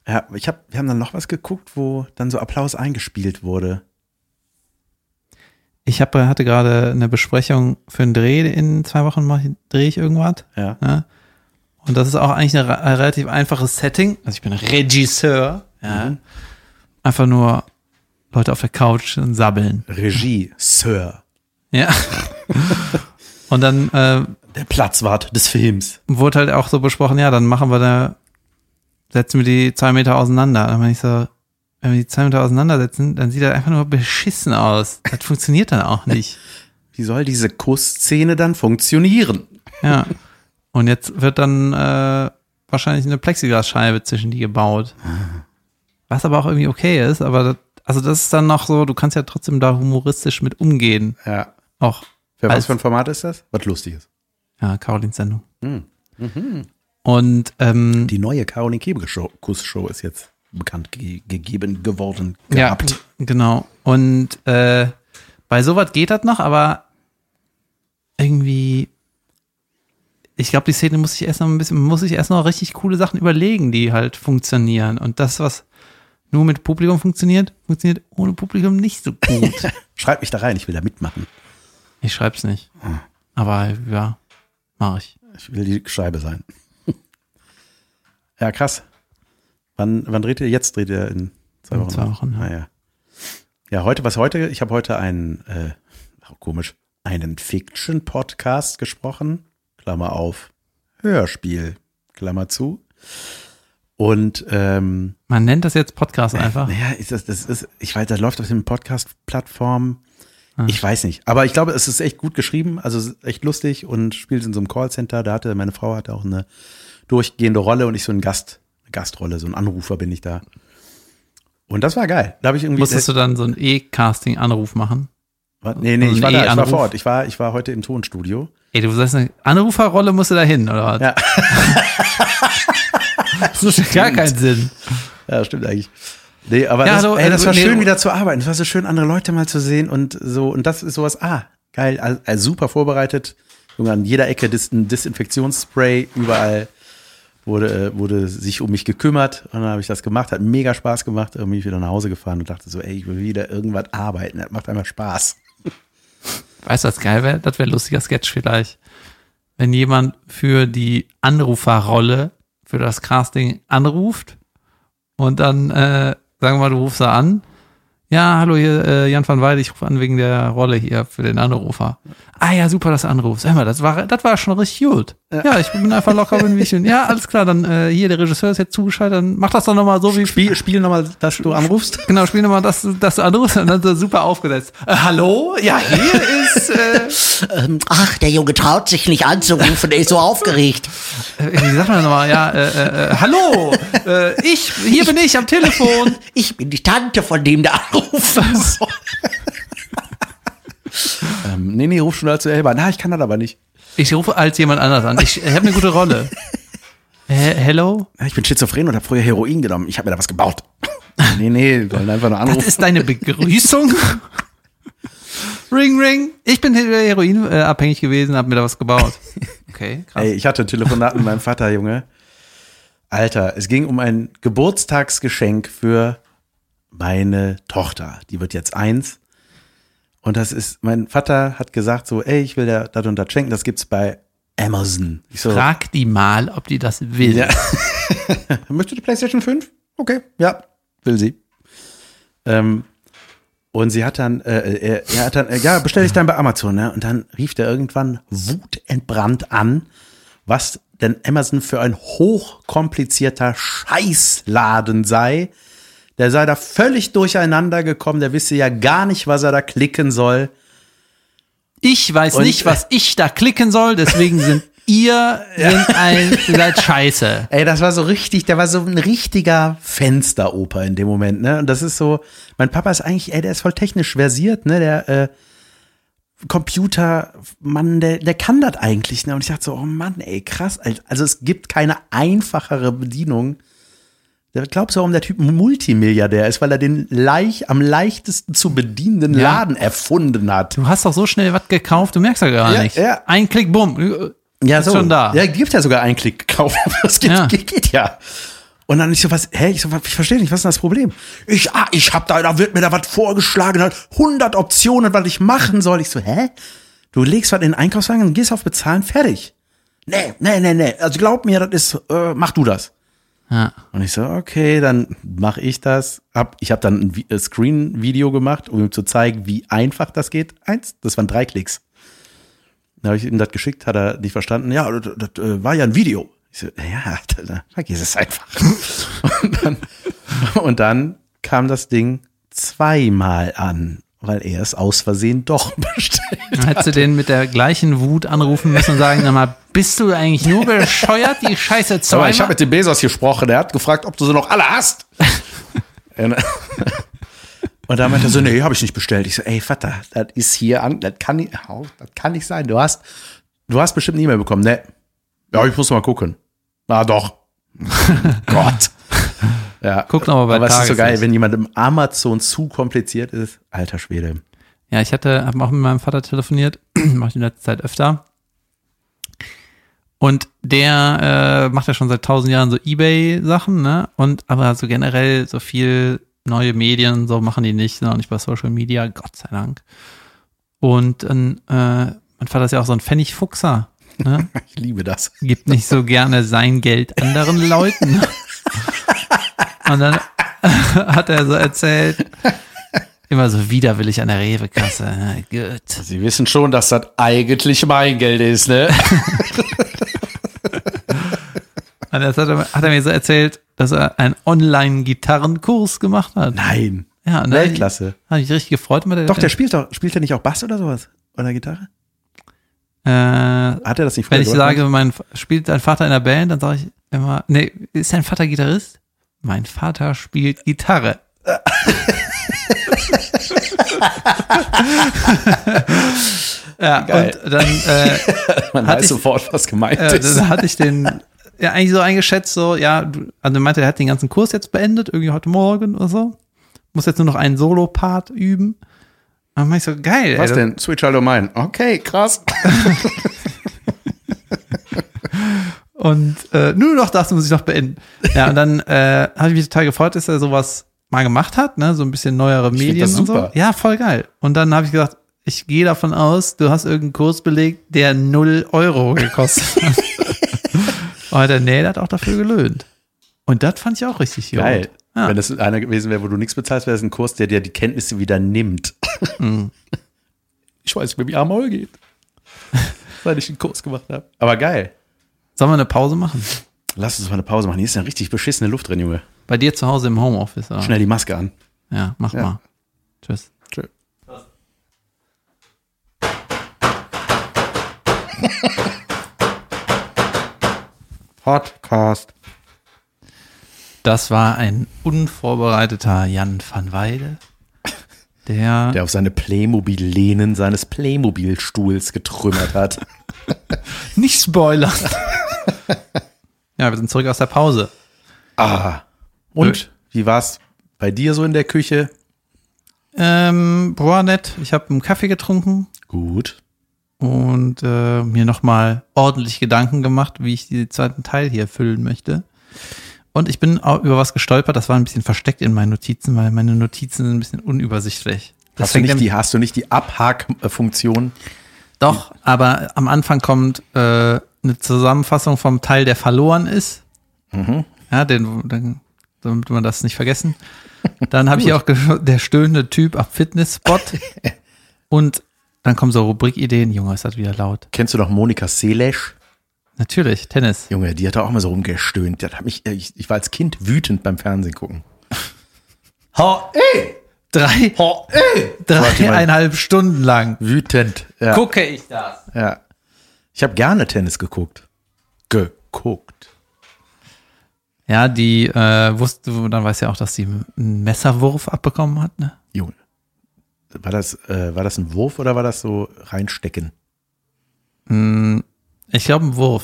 Ja, ich hab, wir haben dann noch was geguckt, wo dann so Applaus eingespielt wurde.
Ich hab, hatte gerade eine Besprechung für einen Dreh. In zwei Wochen mache drehe ich irgendwas.
Ja.
Ja? Und das ist auch eigentlich ein re- relativ einfaches Setting. Also ich bin Regisseur. Ja.
Mhm.
Einfach nur Leute auf der Couch und sabbeln.
Regie, Sir.
Ja. und dann äh,
Der Platzwart des Films.
wurde halt auch so besprochen, ja, dann machen wir da, setzen wir die zwei Meter auseinander. Dann meine ich so, wenn wir die zwei Meter auseinandersetzen, dann sieht das einfach nur beschissen aus. Das funktioniert dann auch nicht. [laughs]
Wie soll diese Kussszene dann funktionieren?
Ja. Und jetzt wird dann äh, wahrscheinlich eine Plexiglasscheibe zwischen die gebaut. Was aber auch irgendwie okay ist, aber das, also das ist dann noch so, du kannst ja trotzdem da humoristisch mit umgehen.
Ja.
Auch,
Für was für ein Format ist das? Was Lustiges.
ja, Carolins Sendung.
Hm.
Und ähm,
Die neue Caroline Kebekus Show, Kuss-Show ist jetzt bekannt ge gegeben geworden.
Ja,
Gehabt.
g- genau. Und äh, bei sowas geht das noch, aber irgendwie, ich glaube, die Szene muss sich erst noch ein bisschen, muss sich erst noch richtig coole Sachen überlegen, die halt funktionieren. Und das, was nur mit Publikum funktioniert, funktioniert ohne Publikum nicht so gut. [laughs]
Schreib mich da rein, ich will da mitmachen.
Ich schreib's nicht. Aber ja, mache ich.
Ich will die Scheibe sein. ja, krass. Wann, wann dreht ihr? Jetzt dreht ihr in zwei
In
Wochen.
zwei Wochen, ja.
Ah, ja. ja, heute, was heute? Ich habe heute einen, äh, komisch, einen Fiction-Podcast gesprochen. Klammer auf, Hörspiel, Klammer zu. Und ähm,
Man nennt das jetzt Podcast einfach.
naja, ist das, das ist, ich weiß, das läuft auf den Podcast-Plattformen.
Ah.
Ich weiß nicht. Aber ich glaube, es ist echt gut geschrieben, also echt lustig und spielt in so einem Callcenter. Da hatte, meine Frau hatte auch eine durchgehende Rolle und ich so ein Gast, eine Gastrolle, so ein Anrufer bin ich da. Und das war geil. Da habe ich irgendwie.
Musstest du dann so einen E-Casting-Anruf machen?
Was? Nee, nee,
Also
ich war
ein
da, ich war vor Ort. Ich war, ich war heute im Tonstudio.
Ey, du sagst, eine Anruferrolle musst du da hin, oder was?
Ja. [laughs]
Das macht gar keinen [laughs] Sinn.
Ja, stimmt eigentlich. Nee, aber
Ja,
das,
hallo,
ey, das
äh,
war
nee,
schön, wieder zu arbeiten. Es war so schön, andere Leute mal zu sehen und so. Und das ist sowas, ah, geil, also, also super vorbereitet. Junge, an jeder Ecke dis ein Desinfektionsspray, überall wurde, äh, wurde sich um mich gekümmert. Und dann habe ich das gemacht, hat mega Spaß gemacht. Irgendwie bin ich wieder nach Hause gefahren und dachte so, ey, ich will wieder irgendwas arbeiten. Das macht einfach Spaß.
Weißt du, was geil wäre? Das wäre ein lustiger Sketch vielleicht. Wenn jemand für die Anruferrolle, für das Casting anruft und dann, äh, sagen wir mal, du rufst da an. Ja, hallo, hier äh, Jan van Weide, ich rufe an wegen der Rolle hier für den Anrufer. Ah ja, super, dass du anrufst. Hör mal, das war, das war schon richtig gut. Ja, ich bin einfach locker, bin wie ich bin. Ja, alles klar, dann äh, hier, der Regisseur ist jetzt zugeschaltet, dann mach das doch nochmal so wie
Spiel, spiel nochmal, dass du anrufst. [laughs]
Genau, spiel nochmal, dass, du- dass du anrufst und dann so super aufgesetzt. Äh, hallo? Ja, hier ist, äh, [laughs]
Ähm, ach, der Junge traut sich nicht anzurufen, er ist so aufgeregt.
Äh, Wie sagt man nochmal? Ja, äh, äh, äh, hallo, äh, ich, hier bin ich am Telefon.
Ich bin die Tante von dem, der anrufen [laughs] soll.
Ähm, nee, nee, ruf schon dazu selber. Na, ich kann das aber nicht.
Ich rufe als jemand anders an. Ich, habe eine gute Rolle. [laughs] He- Hello?
Ich bin schizophren und habe früher Heroin genommen. Ich habe mir da was gebaut. [laughs] nee, nee, sollen einfach nur
Das
anrufen.
ist deine Begrüßung? [laughs] ring, ring. Ich bin heroinabhängig äh, gewesen, habe mir da was gebaut. Okay, krass.
Ey, ich hatte ein Telefonat mit meinem Vater, Junge. Alter, es ging um ein Geburtstagsgeschenk für meine Tochter. Die wird jetzt eins. Und das ist, mein Vater hat gesagt so, ey, ich will dir das und das schenken. Das gibt's bei Amazon. Ich so,
Frag die mal, ob die das will.
Ja. [laughs] Möchtest du die PlayStation 5? Okay, ja, will sie. Ähm, und sie hat dann, äh, er, er hat dann, äh, ja, bestell ich dann bei Amazon, ne? Und dann rief der irgendwann wutentbrannt an, was denn Amazon für ein hochkomplizierter Scheißladen sei. Der sei da völlig durcheinander gekommen, der wisse ja gar nicht, was er da klicken soll.
Ich weiß
Und-
nicht, was ich da klicken soll, deswegen sind [laughs] ihr sind ein, seid scheiße. [laughs]
Ey, das war so richtig, der war so ein richtiger Fensteroper in dem Moment, ne? Und das ist so, mein Papa ist eigentlich, ey, der ist voll technisch versiert, ne? Der, äh, Computermann, der, der kann das eigentlich. Ne? Und ich dachte so, oh Mann, ey, krass. Also es gibt keine einfachere Bedienung. Glaubst du, warum der Typ Multimilliardär ist, weil er den leicht, am leichtesten zu bedienenden
Ja.
Laden erfunden hat.
Du hast doch so schnell was gekauft, du merkst ja gar
Ja,
nicht.
ja.
Ein Klick, bumm.
Ja,
Ist schon da.
Ja, gibt ja sogar einen Klick gekauft. [laughs] Das geht,
Ja.
geht, geht ja. Und dann ich so, was, hä, ich so, ich verstehe nicht, was ist denn das Problem? Ich, ah, ich hab da, da wird mir da was vorgeschlagen, hat 100 Optionen, was ich machen soll. Ich so, hä? Du legst was in den Einkaufswagen und gehst auf bezahlen, fertig. Nee, nee, nee, nee. Also glaub mir, das ist, äh, mach du das.
Ja.
Und ich so, okay, dann mache ich das. Hab, ich habe dann ein äh, Screen-Video gemacht, um ihm zu zeigen, wie einfach das geht. Eins, das waren drei Klicks. Dann habe ich ihm das geschickt, hat er nicht verstanden. Ja, das, das äh, war ja ein Video. Ich so, ja, vergiss es einfach. [laughs] und, dann, und dann kam das Ding zweimal an, weil er es aus Versehen doch [laughs] bestellt.
Dann hättest du den mit der gleichen Wut anrufen müssen und sagen, sag mal, bist du eigentlich nur bescheuert, die Scheiße
Aber
zweimal?
ich habe mit dem Bezos gesprochen, der hat gefragt, ob du sie noch alle hast. [laughs] Und und dann meinte er so, nee, habe ich nicht bestellt. Ich so, ey, Vater, das ist hier an, das kann nicht, das kann nicht sein. Du hast, du hast bestimmt eine E-Mail bekommen, ne? Ja, ich muss mal gucken. Na doch. [laughs] Gott. Ja.
Guck noch mal bei
Aber es ist so geil, wenn jemand im Amazon zu kompliziert ist. Alter Schwede.
Ja, ich hatte, habe auch mit meinem Vater telefoniert, [clears throat] mache ich in letzter Zeit öfter. Und der äh, macht ja schon seit tausend Jahren so Ebay-Sachen, ne? Und aber so generell so viel neue Medien so machen die nicht, sind auch nicht bei Social Media, Gott sei Dank. Und dann, äh, mein Vater ist ja auch so ein Pfennigfuchser, ne? [laughs]
Ich liebe das.
gibt nicht so gerne sein Geld anderen Leuten. [laughs] Und dann [laughs] hat er so erzählt, immer so widerwillig an der Rewe-Kasse. [laughs] Gut.
Sie wissen schon, dass das eigentlich mein Geld ist, ne? [laughs]
Und das hat, er, hat er mir so erzählt, dass er einen Online-Gitarrenkurs gemacht hat.
Nein.
Ja,
Weltklasse.
Habe ich richtig gefreut mit der.
Doch, der spielt doch, spielt er nicht auch Bass oder sowas? Oder Gitarre?
äh,
Hat er das nicht früher
wenn ich sage, mein spielt dein Vater in der Band, dann sage ich immer, nee, ist dein Vater Gitarrist? Mein Vater spielt Gitarre. [laughs] ja,
Geil.
und dann äh,
Man weiß
ich-
sofort, was gemeint
äh,
ist.
dann hatte ich den ja eigentlich so eingeschätzt, so, ja, also er meinte, er hat den ganzen Kurs jetzt beendet, irgendwie heute Morgen oder so. Muss jetzt nur noch einen Solo-Part üben. Dann mach ich so, geil.
Was
ey,
denn? Switch Aldo Mine. Okay, krass. [laughs]
Und äh, nur noch das muss ich noch beenden. Ja, und dann äh, habe ich mich total gefreut, dass er sowas mal gemacht hat, ne? So ein bisschen neuere
find
Medien
das
und so. Ja, voll geil. Und dann habe ich gesagt, ich gehe davon aus, du hast irgendeinen Kurs belegt, der 0 Euro gekostet hat. [laughs] und der nee, der hat auch dafür gelöhnt. Und das fand ich auch richtig gut.
Geil.
Ja.
Wenn das einer gewesen wäre, wo du nichts bezahlst, wäre es ein Kurs, der dir die Kenntnisse wieder nimmt.
Mhm.
Ich weiß, wie mir am Maul geht. [laughs] Weil ich einen Kurs gemacht habe. Aber geil.
Sollen wir eine Pause machen?
Lass uns mal eine Pause machen. Hier ist eine richtig beschissene Luft drin, Junge.
Bei dir zu Hause im Homeoffice, oder?
Schnell die Maske an.
Ja, mach
Ja.
mal. Tschüss.
Tschö. [laughs] Podcast.
Das war ein unvorbereiteter Jan van Weide, der, [laughs]
Der auf seine Playmobil-Lehnen seines Playmobil-Stuhls getrümmert hat. [laughs]
nicht spoilern. [laughs] ja, wir sind zurück aus der Pause.
ah. Und? Wie war's bei dir so in der Küche?
Ähm, boah, nett. Ich habe einen Kaffee getrunken
Gut.
und äh, mir nochmal ordentlich Gedanken gemacht, wie ich den zweiten Teil hier füllen möchte. Und ich bin auch über was gestolpert, das war ein bisschen versteckt in meinen Notizen, weil meine Notizen sind ein bisschen unübersichtlich. Das
Hast du, nicht die, hast du nicht die Abhakfunktion?
Doch, aber am Anfang kommt äh, eine Zusammenfassung vom Teil, der verloren ist. Ja, den, den, damit man das nicht vergessen. [laughs] Dann habe ich auch der stöhnende Typ ab Fitnessspot. [laughs] Und dann kommen so Rubrikideen. Junge, ist das wieder laut.
Kennst du noch Monika Seelesch?
Natürlich, Tennis.
Junge, die hat da auch mal so rumgestöhnt. Das hat mich, ich, ich war als Kind wütend beim Fernsehen gucken. [laughs] Ha, ey!
Drei,
Ha, ey!
dreieinhalb Stunden lang
Wütend. Ja.
gucke ich das.
ja. Ich habe gerne Tennis geguckt. Geguckt.
Ja, die äh, wusste, dann weiß ja auch, dass sie einen Messerwurf abbekommen hat. Ne?
Junge. war das, äh, war das ein Wurf oder war das so reinstecken?
Ich glaube, ein Wurf.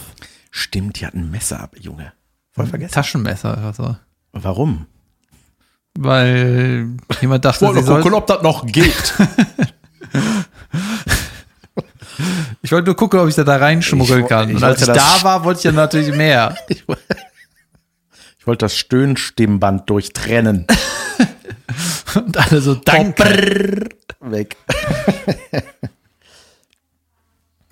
Stimmt, die hatten ein Messer ab, Junge. Voll vergessen.
Taschenmesser oder so.
Warum?
Weil jemand dachte, sie soll,
ob das noch geht. [laughs]
ich wollte nur gucken, ob ich da, da reinschmuggeln
Ich
kann.
ich
Und als ich da war, wollte ich ja natürlich mehr. [laughs]
ich wollte das Stöhnstimmband durchtrennen. [laughs]
Und alle so, danke.
Brrr, Weg. [laughs]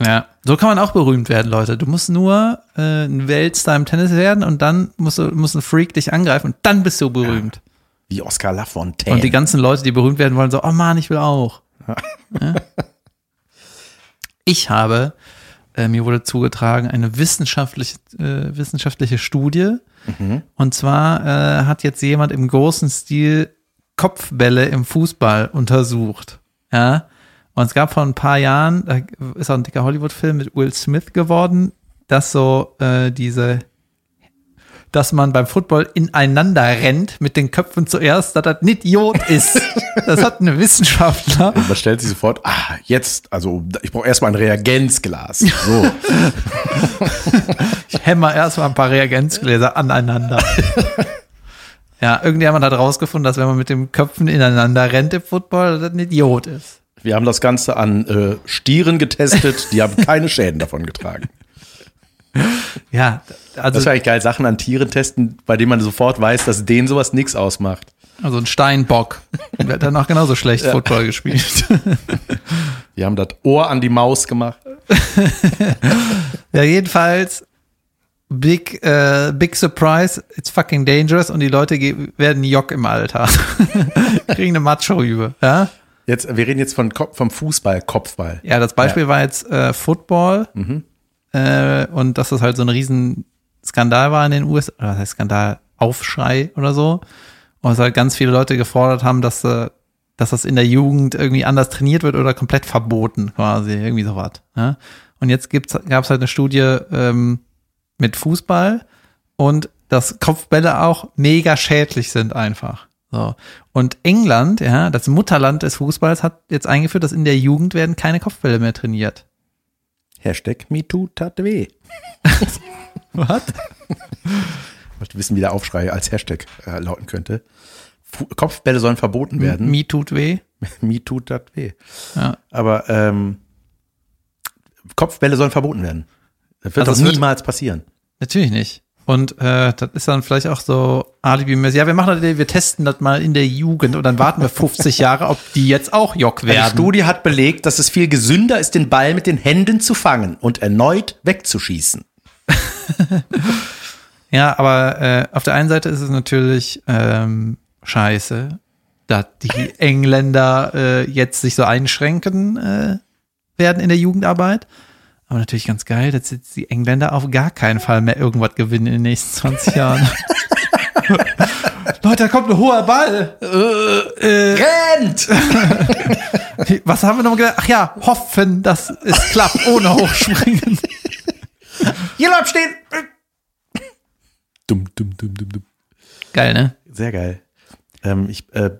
Ja, so kann man auch berühmt werden, Leute. Du musst nur äh, ein Weltstar im Tennis werden und dann muss, du- muss ein Freak dich angreifen und dann bist du berühmt.
Wie Oscar Lafontaine.
Und die ganzen Leute, die berühmt werden wollen, so, oh Mann, ich will auch. Ja. Ich habe, äh, mir wurde zugetragen, eine wissenschaftliche, äh, wissenschaftliche Studie. Und zwar äh, hat jetzt jemand im großen Stil Kopfbälle im Fußball untersucht. Ja. Und es gab vor ein paar Jahren, da ist auch ein dicker Hollywood-Film mit Will Smith geworden, dass so äh, diese dass man beim Football ineinander rennt mit den Köpfen zuerst, dass das ein Idiot ist. [laughs] Das hat eine Wissenschaftler.
Man stellt sich sofort, ah, jetzt, also ich brauche erstmal ein Reagenzglas. So. [laughs]
Ich hämmer erstmal ein paar Reagenzgläser aneinander. [laughs] Ja, irgendjemand hat rausgefunden, dass wenn man mit den Köpfen ineinander rennt im Football, das ein Idiot ist.
Wir haben das Ganze an äh, Stieren getestet, die haben keine Schäden davon getragen. [laughs]
Ja, also,
Das wäre eigentlich geil, Sachen an Tieren testen, bei denen man sofort weiß, dass denen sowas nichts ausmacht.
also ein Steinbock. Der hat dann auch genauso schlecht Football gespielt. [laughs]
Wir haben das Ohr an die Maus gemacht. [laughs]
Ja, jedenfalls, big, äh, big surprise, it's fucking dangerous und die Leute werden Jock im Alter. Kriegen eine Macho-Übe, ja?
Jetzt, wir reden jetzt von, vom Fußball, Kopfball.
Ja, das Beispiel war jetzt äh, Football äh, und dass das halt so ein riesen Skandal war in den USA, oder was heißt Skandal, Aufschrei oder so. Und es halt ganz viele Leute gefordert haben, dass, äh, dass das in der Jugend irgendwie anders trainiert wird oder komplett verboten quasi, irgendwie sowas. Ja? Und jetzt gibt's, gab's halt eine Studie ähm, mit Fußball und dass Kopfbälle auch mega schädlich sind einfach. So. Und England, ja, das Mutterland des Fußballs, hat jetzt eingeführt, dass in der Jugend werden keine Kopfbälle mehr trainiert.
Hashtag MeToo tat weh. [laughs]
Was?
Ich möchte wissen, wie der Aufschrei als Hashtag äh, lauten könnte. Fu Kopfbälle sollen verboten werden.
Me tut weh. [laughs]
MeToo tat weh.
Ja.
Aber ähm, Kopfbälle sollen verboten werden. Das wird
Also
doch
es wird-
niemals passieren.
Natürlich nicht. Und äh, das ist dann vielleicht auch so alibi-mäßig. Ja, wir machen das, wir testen das mal in der Jugend und dann warten wir 50 [laughs] Jahre, ob die jetzt auch Jock
Eine
werden.
Studie hat belegt, dass es viel gesünder ist, den Ball mit den Händen zu fangen und erneut wegzuschießen. [laughs]
Ja, aber äh, auf der einen Seite ist es natürlich ähm, scheiße, dass die Engländer äh, jetzt sich so einschränken äh, werden in der Jugendarbeit. Aber natürlich ganz geil, dass jetzt die Engländer auf gar keinen Fall mehr irgendwas gewinnen in den nächsten 20 Jahren. [laughs] Leute, da kommt ein hoher Ball.
Rennt! [laughs]
Was haben wir noch gedacht? Ach ja, hoffen, dass es klappt ohne Hochspringen. [laughs]
Hier bleibt stehen! Dumm, dumm, dumm, dumm, dumm.
Geil, ne?
Sehr geil. Ähm, ich, äh,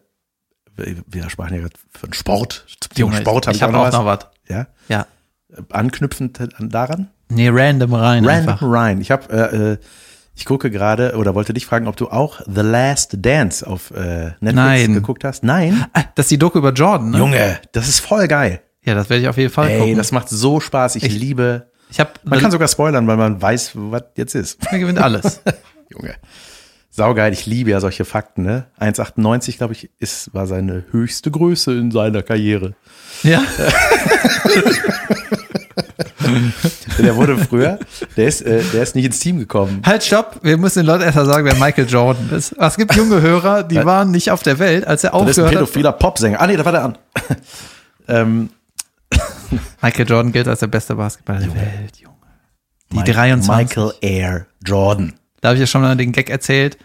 wir sprachen ja gerade von Sport. Zum Thema
Junge,
Sport hab
ich habe auch noch was.
Ja?
Ja.
Anknüpfend an- daran?
Nee, random rein
Random
einfach.
Ryan. Ich habe, äh, äh, ich gucke gerade oder wollte dich fragen, ob du auch The Last Dance auf äh, Netflix
Nein.
geguckt hast. Nein.
Ah, das ist die Doku über Jordan, ne?
Junge, das ist voll geil.
Ja, das werde ich auf jeden Fall
Ey,
gucken.
das macht so Spaß. Ich,
Ich-
liebe.
ich habe
Man kann sogar spoilern, weil man weiß, was jetzt ist.
man gewinnt alles. [laughs]
Junge. Saugeil, ich liebe ja solche Fakten, ne? 1,98, glaube ich, ist, war seine höchste Größe in seiner Karriere.
ja. [laughs] [laughs]
Der wurde früher, der ist, äh, der ist nicht ins Team gekommen.
Halt, stopp. Wir müssen den Leuten erstmal sagen, wer Michael Jordan ist. Es gibt junge Hörer, die waren nicht auf der Welt, als er
Das ist ein
aufgehört hat.
pädophiler Popsänger. Ah, nee, da war der an. [laughs] ähm,
Michael Jordan gilt als der beste Basketballer der Welt, Junge. Die
Mike-
23.
Michael Air Jordan.
Da habe ich ja schon mal den Gag erzählt,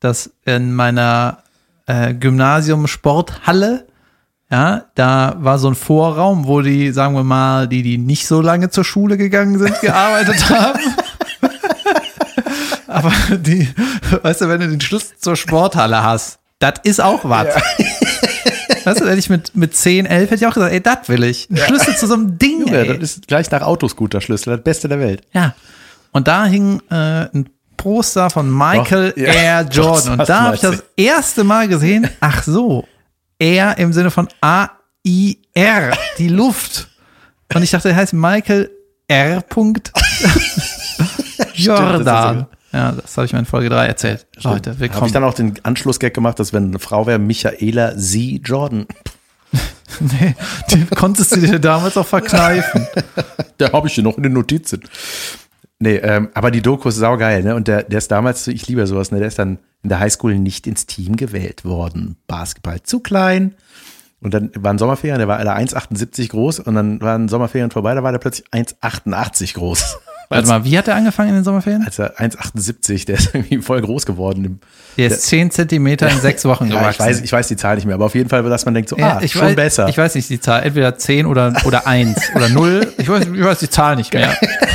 dass in meiner äh, Gymnasium-Sporthalle, ja, da war so ein Vorraum, wo die, sagen wir mal, die, die nicht so lange zur Schule gegangen sind, [laughs] gearbeitet haben. [laughs] Aber die, weißt du, wenn du den Schlüssel zur Sporthalle hast, das ist auch was. [laughs] Weißt du, hätte ich mit, mit 10, 11 hätte ich auch gesagt, ey, das will ich. Ein Schlüssel zu so einem Ding,
Junge,
ey.
das ist gleich nach Autoscooter-Schlüssel, das Beste der Welt.
Ja. Und da hing äh, ein Poster von Michael
Doch, ja.
Air Jordan. Und da habe ich das erste Mal gesehen, ach so, Air im Sinne von A-I-R, die [laughs] Luft. Und ich dachte, er heißt Michael R. Jordan. Ja, das habe ich mir in Folge 3 erzählt. Leute,
Habe ich
willkommen.
dann auch den Anschlussgag gemacht, dass wenn eine Frau wäre, Michaela sie Jordan. [laughs]
Nee, den konntest du dir damals auch verkneifen. [laughs]
Der habe ich hier noch in den Notizen. Nee, ähm, aber die Doku ist saugeil, ne? Und der, der ist damals, ich liebe sowas, ne? Der ist dann in der Highschool nicht ins Team gewählt worden. Basketball zu klein. Und dann waren Sommerferien, der war alle 1,78 groß und dann waren Sommerferien vorbei, da war der plötzlich 1,88 groß.
Warte mal, wie hat er angefangen in den Sommerferien?
Als er 1,78, der ist [laughs] irgendwie voll groß geworden.
Der ist 10 Zentimeter in sechs Wochen [laughs]
ja,
gewachsen.
ich weiß, ich weiß die Zahl nicht mehr, aber auf jeden Fall, dass man denkt so,
Ja,
ah,
ich
schon
weiß,
besser.
Ich weiß nicht die Zahl, entweder 10 oder, oder 1 oder 0. Ich weiß, ich weiß die Zahl nicht mehr. [laughs]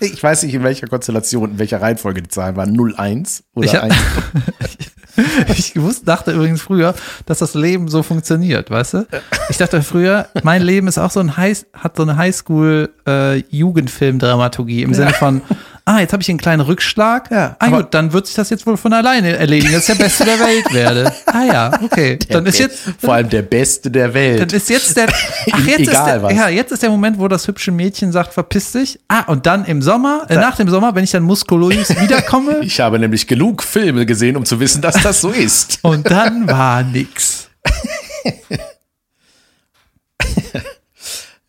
Ich weiß nicht, in welcher Konstellation, in welcher Reihenfolge die Zahlen waren. 0,1 oder
Ich hab-
1. [laughs]
Ich wusste, dachte übrigens früher, dass das Leben so funktioniert, weißt du? Ich dachte früher, mein Leben ist auch so ein High, hat so eine Highschool-Jugendfilm-Dramaturgie im Sinne von, ah, jetzt habe ich einen kleinen Rückschlag.
Ja,
ah
aber-
gut, dann wird sich das jetzt wohl von alleine erledigen, dass ich der Beste der Welt werde. Ah ja, okay. Dann ist jetzt,
Vor allem der Beste der Welt.
Dann ist jetzt der, [laughs] ach, jetzt
Egal
ist der,
was.
ja, jetzt ist der Moment, wo das hübsche Mädchen sagt, verpiss dich. Ah, und dann im Sommer, äh, nach dem Sommer, wenn ich dann muskulös wiederkomme, [laughs]
Ich habe nämlich genug Filme gesehen, um zu wissen, dass das so ist. [laughs]
und dann war nix.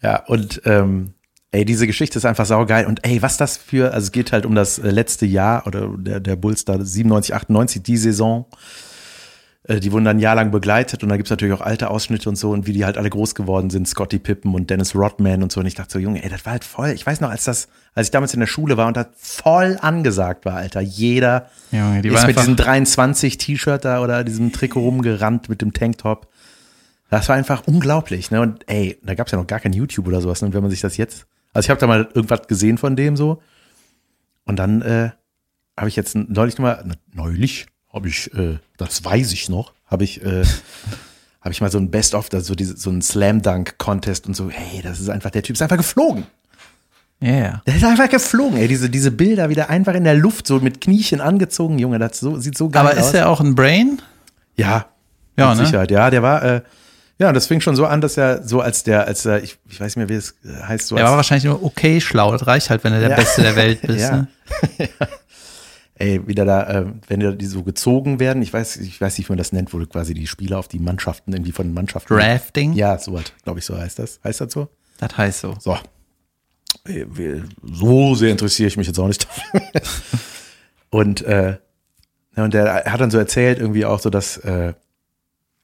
Ja, und ähm, ey, diese Geschichte ist einfach saugeil. Und ey, was das für, also es geht halt um das äh, letzte Jahr oder der, der Bulls da 97, 98, die Saison. Äh, Die wurden dann ein Jahr lang begleitet und da gibt's natürlich auch alte Ausschnitte und so und wie die halt alle groß geworden sind, Scotty Pippen und Dennis Rodman und so. Und ich dachte so, Junge, ey, das war halt voll. Ich weiß noch, als das, als ich damals in der Schule war und das voll angesagt war, Alter. Jeder
Junge, die
ist mit diesem 23 T-Shirt da oder diesem Trikot rumgerannt mit dem Tanktop. Das war einfach unglaublich, ne? Und ey, da gab's ja noch gar kein YouTube oder sowas, ne? Und wenn man sich das jetzt, also ich habe da mal irgendwas gesehen von dem so. Und dann äh, habe ich jetzt neulich noch mal, neulich habe ich, äh, das weiß ich noch, habe ich, äh, [laughs] habe ich mal so ein Best-of, also so, diese, so ein Slam-Dunk-Contest und so, hey, das ist einfach, der Typ ist einfach geflogen.
Ja, ja.
Der ist einfach geflogen, ey, diese, diese Bilder wieder einfach in der Luft, so mit Kniechen angezogen, Junge, das so, sieht so geil
Aber
aus.
ist der auch ein Brain?
Ja,
Ja,
mit
ne?
Sicherheit. Ja, der war, äh, ja, und das fing schon so an, dass er so als der, als er, ich, ich weiß nicht mehr, wie es äh, heißt, so
Der war wahrscheinlich nur okay schlau. Das reicht halt, wenn du der
Ja.
Beste der Welt [laughs] bist.
Ja.
Ne? [laughs]
ey, wieder da, äh, wenn die die so gezogen werden, ich weiß, ich weiß nicht, wie man das nennt, wo quasi die Spieler auf die Mannschaften, irgendwie von den Mannschaften.
Drafting?
Ja, so was, glaube ich, so heißt das. Heißt das so?
Das heißt so.
So. So sehr interessiere ich mich jetzt auch nicht dafür. [laughs] und, äh, ja, und der er hat dann so erzählt, irgendwie auch so, dass äh,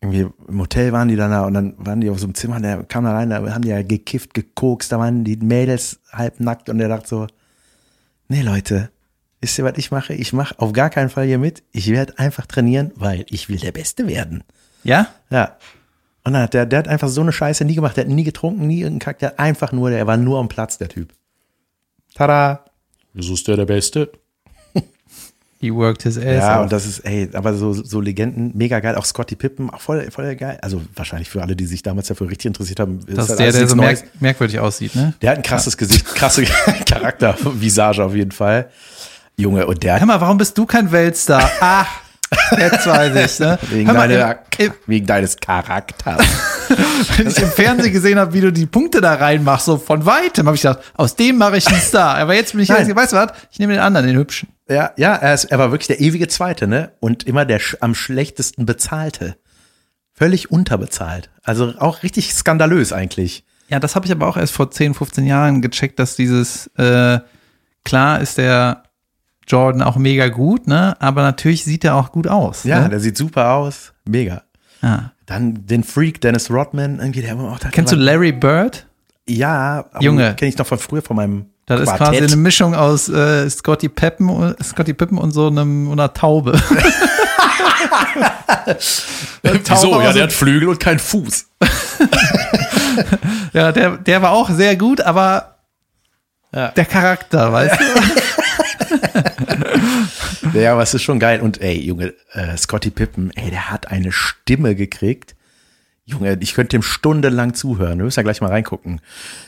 irgendwie im Hotel waren die dann da und dann waren die auf so einem Zimmer, und der kam da rein, da haben die ja gekifft, gekokst, da waren die Mädels halb nackt und der dachte so, nee Leute, wisst ihr, was ich mache? Ich mache auf gar keinen Fall hier mit. Ich werde einfach trainieren, weil ich will der Beste werden.
Ja?
Ja. Und dann hat der, der hat einfach so eine Scheiße nie gemacht. Der hat nie getrunken, nie irgendeinen Kack. Der hat einfach nur, der war nur am Platz, der Typ. Tada. Wieso ist der der Beste?
He worked his ass
Ja,
off.
und das ist, ey, aber so, so Legenden, mega geil. Auch Scotty Pippen, auch voll, voll geil. Also wahrscheinlich für alle, die sich damals dafür richtig interessiert haben.
das ist
halt
der, der so
Neues.
merk merkwürdig aussieht, ne?
Der hat ein krasses Gesicht, krasse [laughs] Charaktervisage auf jeden Fall. Junge, und der
Hör mal, warum bist du kein Weltstar? Ach, [laughs] jetzt weiß ich, ne?
wegen,
mal,
deiner,
im,
wegen deines Charakters. [laughs]
wenn ich im Fernsehen gesehen habe, wie du die Punkte da reinmachst, so von weitem, habe ich gedacht, aus dem mache ich einen Star. Aber jetzt bin ich, weißt du was? Ich nehme den anderen, den hübschen.
Ja, ja, er, ist, er war wirklich der ewige Zweite, ne? Und immer der am schlechtesten bezahlte. Völlig unterbezahlt. Also auch richtig skandalös eigentlich.
Ja, das habe ich aber auch erst vor 10, 15 Jahren gecheckt, dass dieses, äh, klar ist der Jordan auch mega gut, ne? Aber natürlich sieht er auch gut aus.
Ja,
ne?
der sieht super aus. Mega.
ja.
Dann den Freak Dennis Rodman, irgendwie der immer auch da
Kennst du Larry Bird?
Ja,
Junge.
Kenne ich noch von früher von meinem
Das ist
Quartett.
quasi eine Mischung aus äh, Scotty Pippen, und- Scotty Pippen und so einem einer Taube. [laughs]
Wieso? Ja, der hat Flügel und keinen Fuß. [laughs]
ja, der, der war auch sehr gut, aber
Ja.
der Charakter, weißt du? [laughs]
Ja, aber es ist schon geil. Und ey, Junge, äh, Scotty Pippen, ey, der hat eine Stimme gekriegt. Junge, ich könnte dem stundenlang zuhören. Du müssen ja gleich mal reingucken.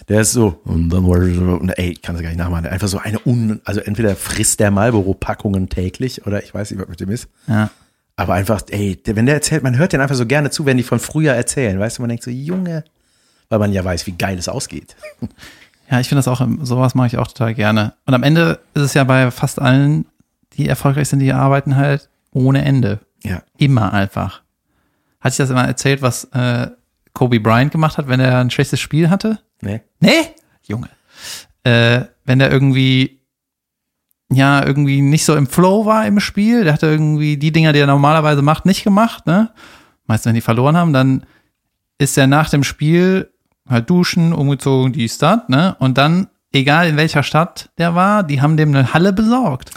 Der ist so, und dann und ey, ich kann es gar nicht nachmachen. Einfach so eine un, also entweder frisst der Marlboro-Packungen täglich oder ich weiß nicht, was mit dem ist.
Ja.
Aber einfach, ey, wenn der erzählt, man hört den einfach so gerne zu, wenn die von früher erzählen. Weißt du, man denkt so, Junge, weil man ja weiß, wie geil es ausgeht.
Ja, ich finde das auch, sowas mache ich auch total gerne. Und am Ende ist es ja bei fast allen, die erfolgreich sind, die arbeiten halt ohne Ende.
Ja.
Immer einfach. Hat sich das immer erzählt, was äh, Kobe Bryant gemacht hat, wenn er ein schlechtes Spiel hatte?
Ne?
Nee? Junge. Äh, wenn der irgendwie, ja, irgendwie nicht so im Flow war im Spiel, der hatte irgendwie die Dinger, die er normalerweise macht, nicht gemacht, ne? Meistens, wenn die verloren haben, dann ist er nach dem Spiel halt duschen, umgezogen, dies, das, ne? Und dann, egal in welcher Stadt der war, die haben dem eine Halle besorgt.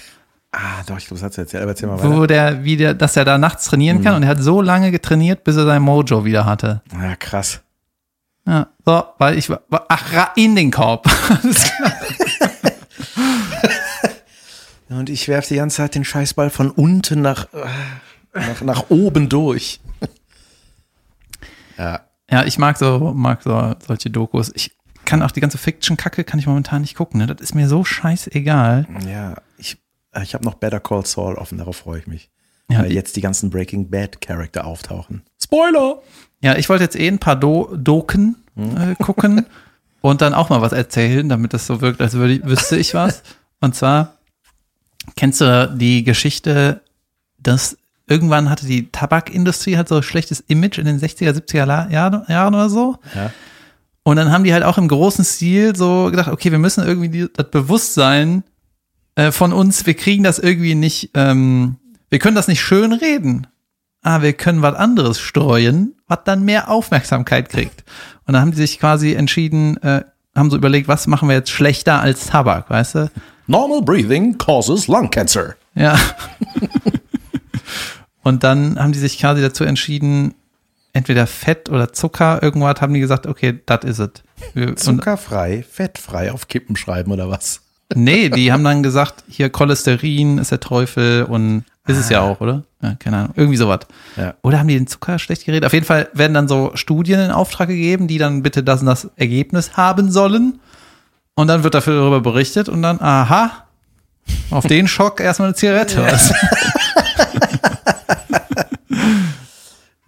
Ah, doch, ich glaube, das hat erzählt, aber erzähl mal weiter.
Wo der, wie der, dass er da nachts trainieren kann und er hat so lange getrainiert, bis er sein Mojo wieder hatte.
Ja, krass.
Ja, so, weil ich war, ach, ra- in den Korb. [laughs] [laughs]
Und ich werfe die ganze Zeit den Scheißball von unten nach, äh, nach, nach oben durch. [laughs] ja,
ja, ich mag so, mag so solche Dokus. Ich kann auch die ganze Fiction-Kacke kann ich momentan nicht gucken. Ne? Das ist mir so scheißegal.
ja, ich, ich habe noch Better Call Saul offen, darauf freue ich mich.
Ja,
weil
die-
jetzt die ganzen Breaking Bad Charakter auftauchen. Spoiler!
Ja, ich wollte jetzt eh ein paar Do Doken äh, gucken [laughs] und dann auch mal was erzählen, damit das so wirkt, als würde ich, wüsste ich was. Und zwar, kennst du die Geschichte, dass irgendwann hatte die Tabakindustrie halt so ein schlechtes Image in den 60er, 70er La- Jahren, Jahren oder so?
Ja.
Und dann haben die halt auch im großen Stil so gedacht, okay, wir müssen irgendwie die, das Bewusstsein äh, von uns, wir kriegen das irgendwie nicht, ähm, wir können das nicht schön reden. Ah, wir können was anderes streuen, was dann mehr Aufmerksamkeit kriegt. Und dann haben die sich quasi entschieden, äh, haben so überlegt, was machen wir jetzt schlechter als Tabak, weißt du?
Normal breathing causes lung cancer.
Ja. [laughs] Und dann haben die sich quasi dazu entschieden, entweder Fett oder Zucker, irgendwas haben die gesagt, okay, das is it. Wir- und-
Zuckerfrei, fettfrei auf Kippen schreiben oder was?
Nee, die haben dann gesagt, hier Cholesterin ist der Teufel und ist es ja auch, oder? Ja, keine Ahnung. Irgendwie sowas.
Ja.
Oder haben die den Zucker schlecht geredet? Auf jeden Fall werden dann so Studien in Auftrag gegeben, die dann bitte das und das Ergebnis haben sollen. Und dann wird dafür darüber berichtet und dann, aha, auf den Schock erstmal eine Zigarette. [laughs]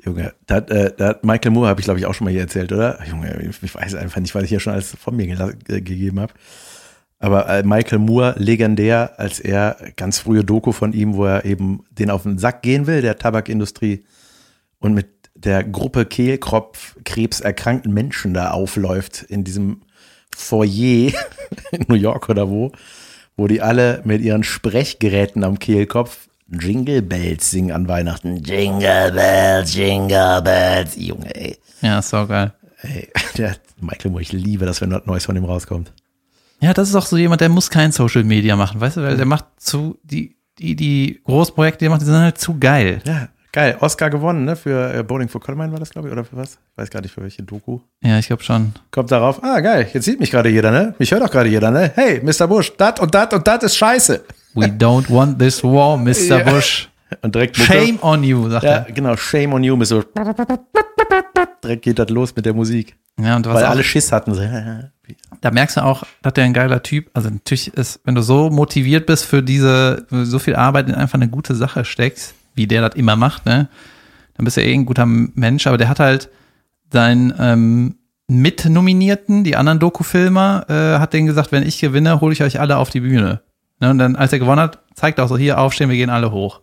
Junge, da, hat, äh, Michael Moore, habe ich glaube ich auch schon mal hier erzählt, oder? Junge, ich weiß einfach nicht, weil ich hier schon alles von mir äh, gegeben habe. Aber äh, Michael Moore, legendär, als er ganz frühe Doku von ihm, wo er eben den auf den Sack gehen will, der Tabakindustrie, und mit der Gruppe Kehlkopfkrebs erkrankten Menschen da aufläuft in diesem Foyer [laughs] in New York oder wo, wo die alle mit ihren Sprechgeräten am Kehlkopf Jingle Bells singen an Weihnachten. Jingle Bells, Jingle Bells. Junge, ey.
Ja, ist so geil.
ey [laughs] der Michael Moore, ich liebe das, wenn was Neues von ihm rauskommt.
Ja, das ist auch so jemand, der muss kein Social Media machen, weißt du, weil der macht zu, die, die, die Großprojekte, die er macht, die sind halt zu geil.
Ja, geil. Oscar gewonnen, ne? Für äh, Bowling for Columbine war das, glaube ich, oder für was? Ich weiß gar nicht, für welche Doku.
Ja, ich glaube schon.
Kommt darauf, ah, geil, jetzt sieht mich gerade jeder, ne? Mich hört auch gerade jeder, ne? Hey, Mr. Bush, dat und dat und dat ist scheiße.
We don't want this war, Mr. [laughs]
Ja.
Bush.
Und direkt
Shame on you, sagt
Ja,
er.
genau, Shame on you, mit so direkt geht das los mit der Musik.
Ja, und was
Weil
auch,
alle Schiss hatten. So, [laughs]
da merkst du auch, dass der ein geiler Typ, also natürlich ist, wenn du so motiviert bist für diese, so viel Arbeit in einfach eine gute Sache steckst, wie der das immer macht, ne, dann bist du eh ein guter Mensch, aber der hat halt seinen ähm, Mitnominierten, die anderen Doku-Filmer, äh, hat denen gesagt, wenn ich gewinne, hole ich euch alle auf die Bühne. Ne, und dann, als er gewonnen hat, zeigt er auch so, hier aufstehen, wir gehen alle hoch.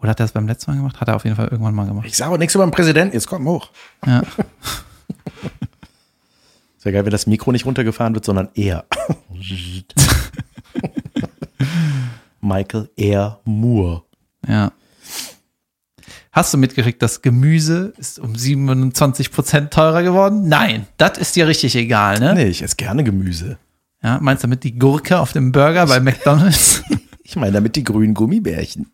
Oder hat er das beim letzten Mal gemacht? Hat er auf jeden Fall irgendwann mal gemacht.
ich sage nichts über den Präsidenten, jetzt komm hoch.
Ja. [laughs]
Wäre geil, wenn das Mikro nicht runtergefahren wird, sondern er. [laughs] Michael Air Moore.
Ja. Hast du mitgekriegt, das Gemüse ist um 27 Prozent teurer geworden? Nein, das ist dir richtig egal, ne?
Nee, ich esse gerne Gemüse.
Ja, meinst du damit die Gurke auf dem Burger bei McDonald's? [laughs]
Ich meine damit die grünen Gummibärchen.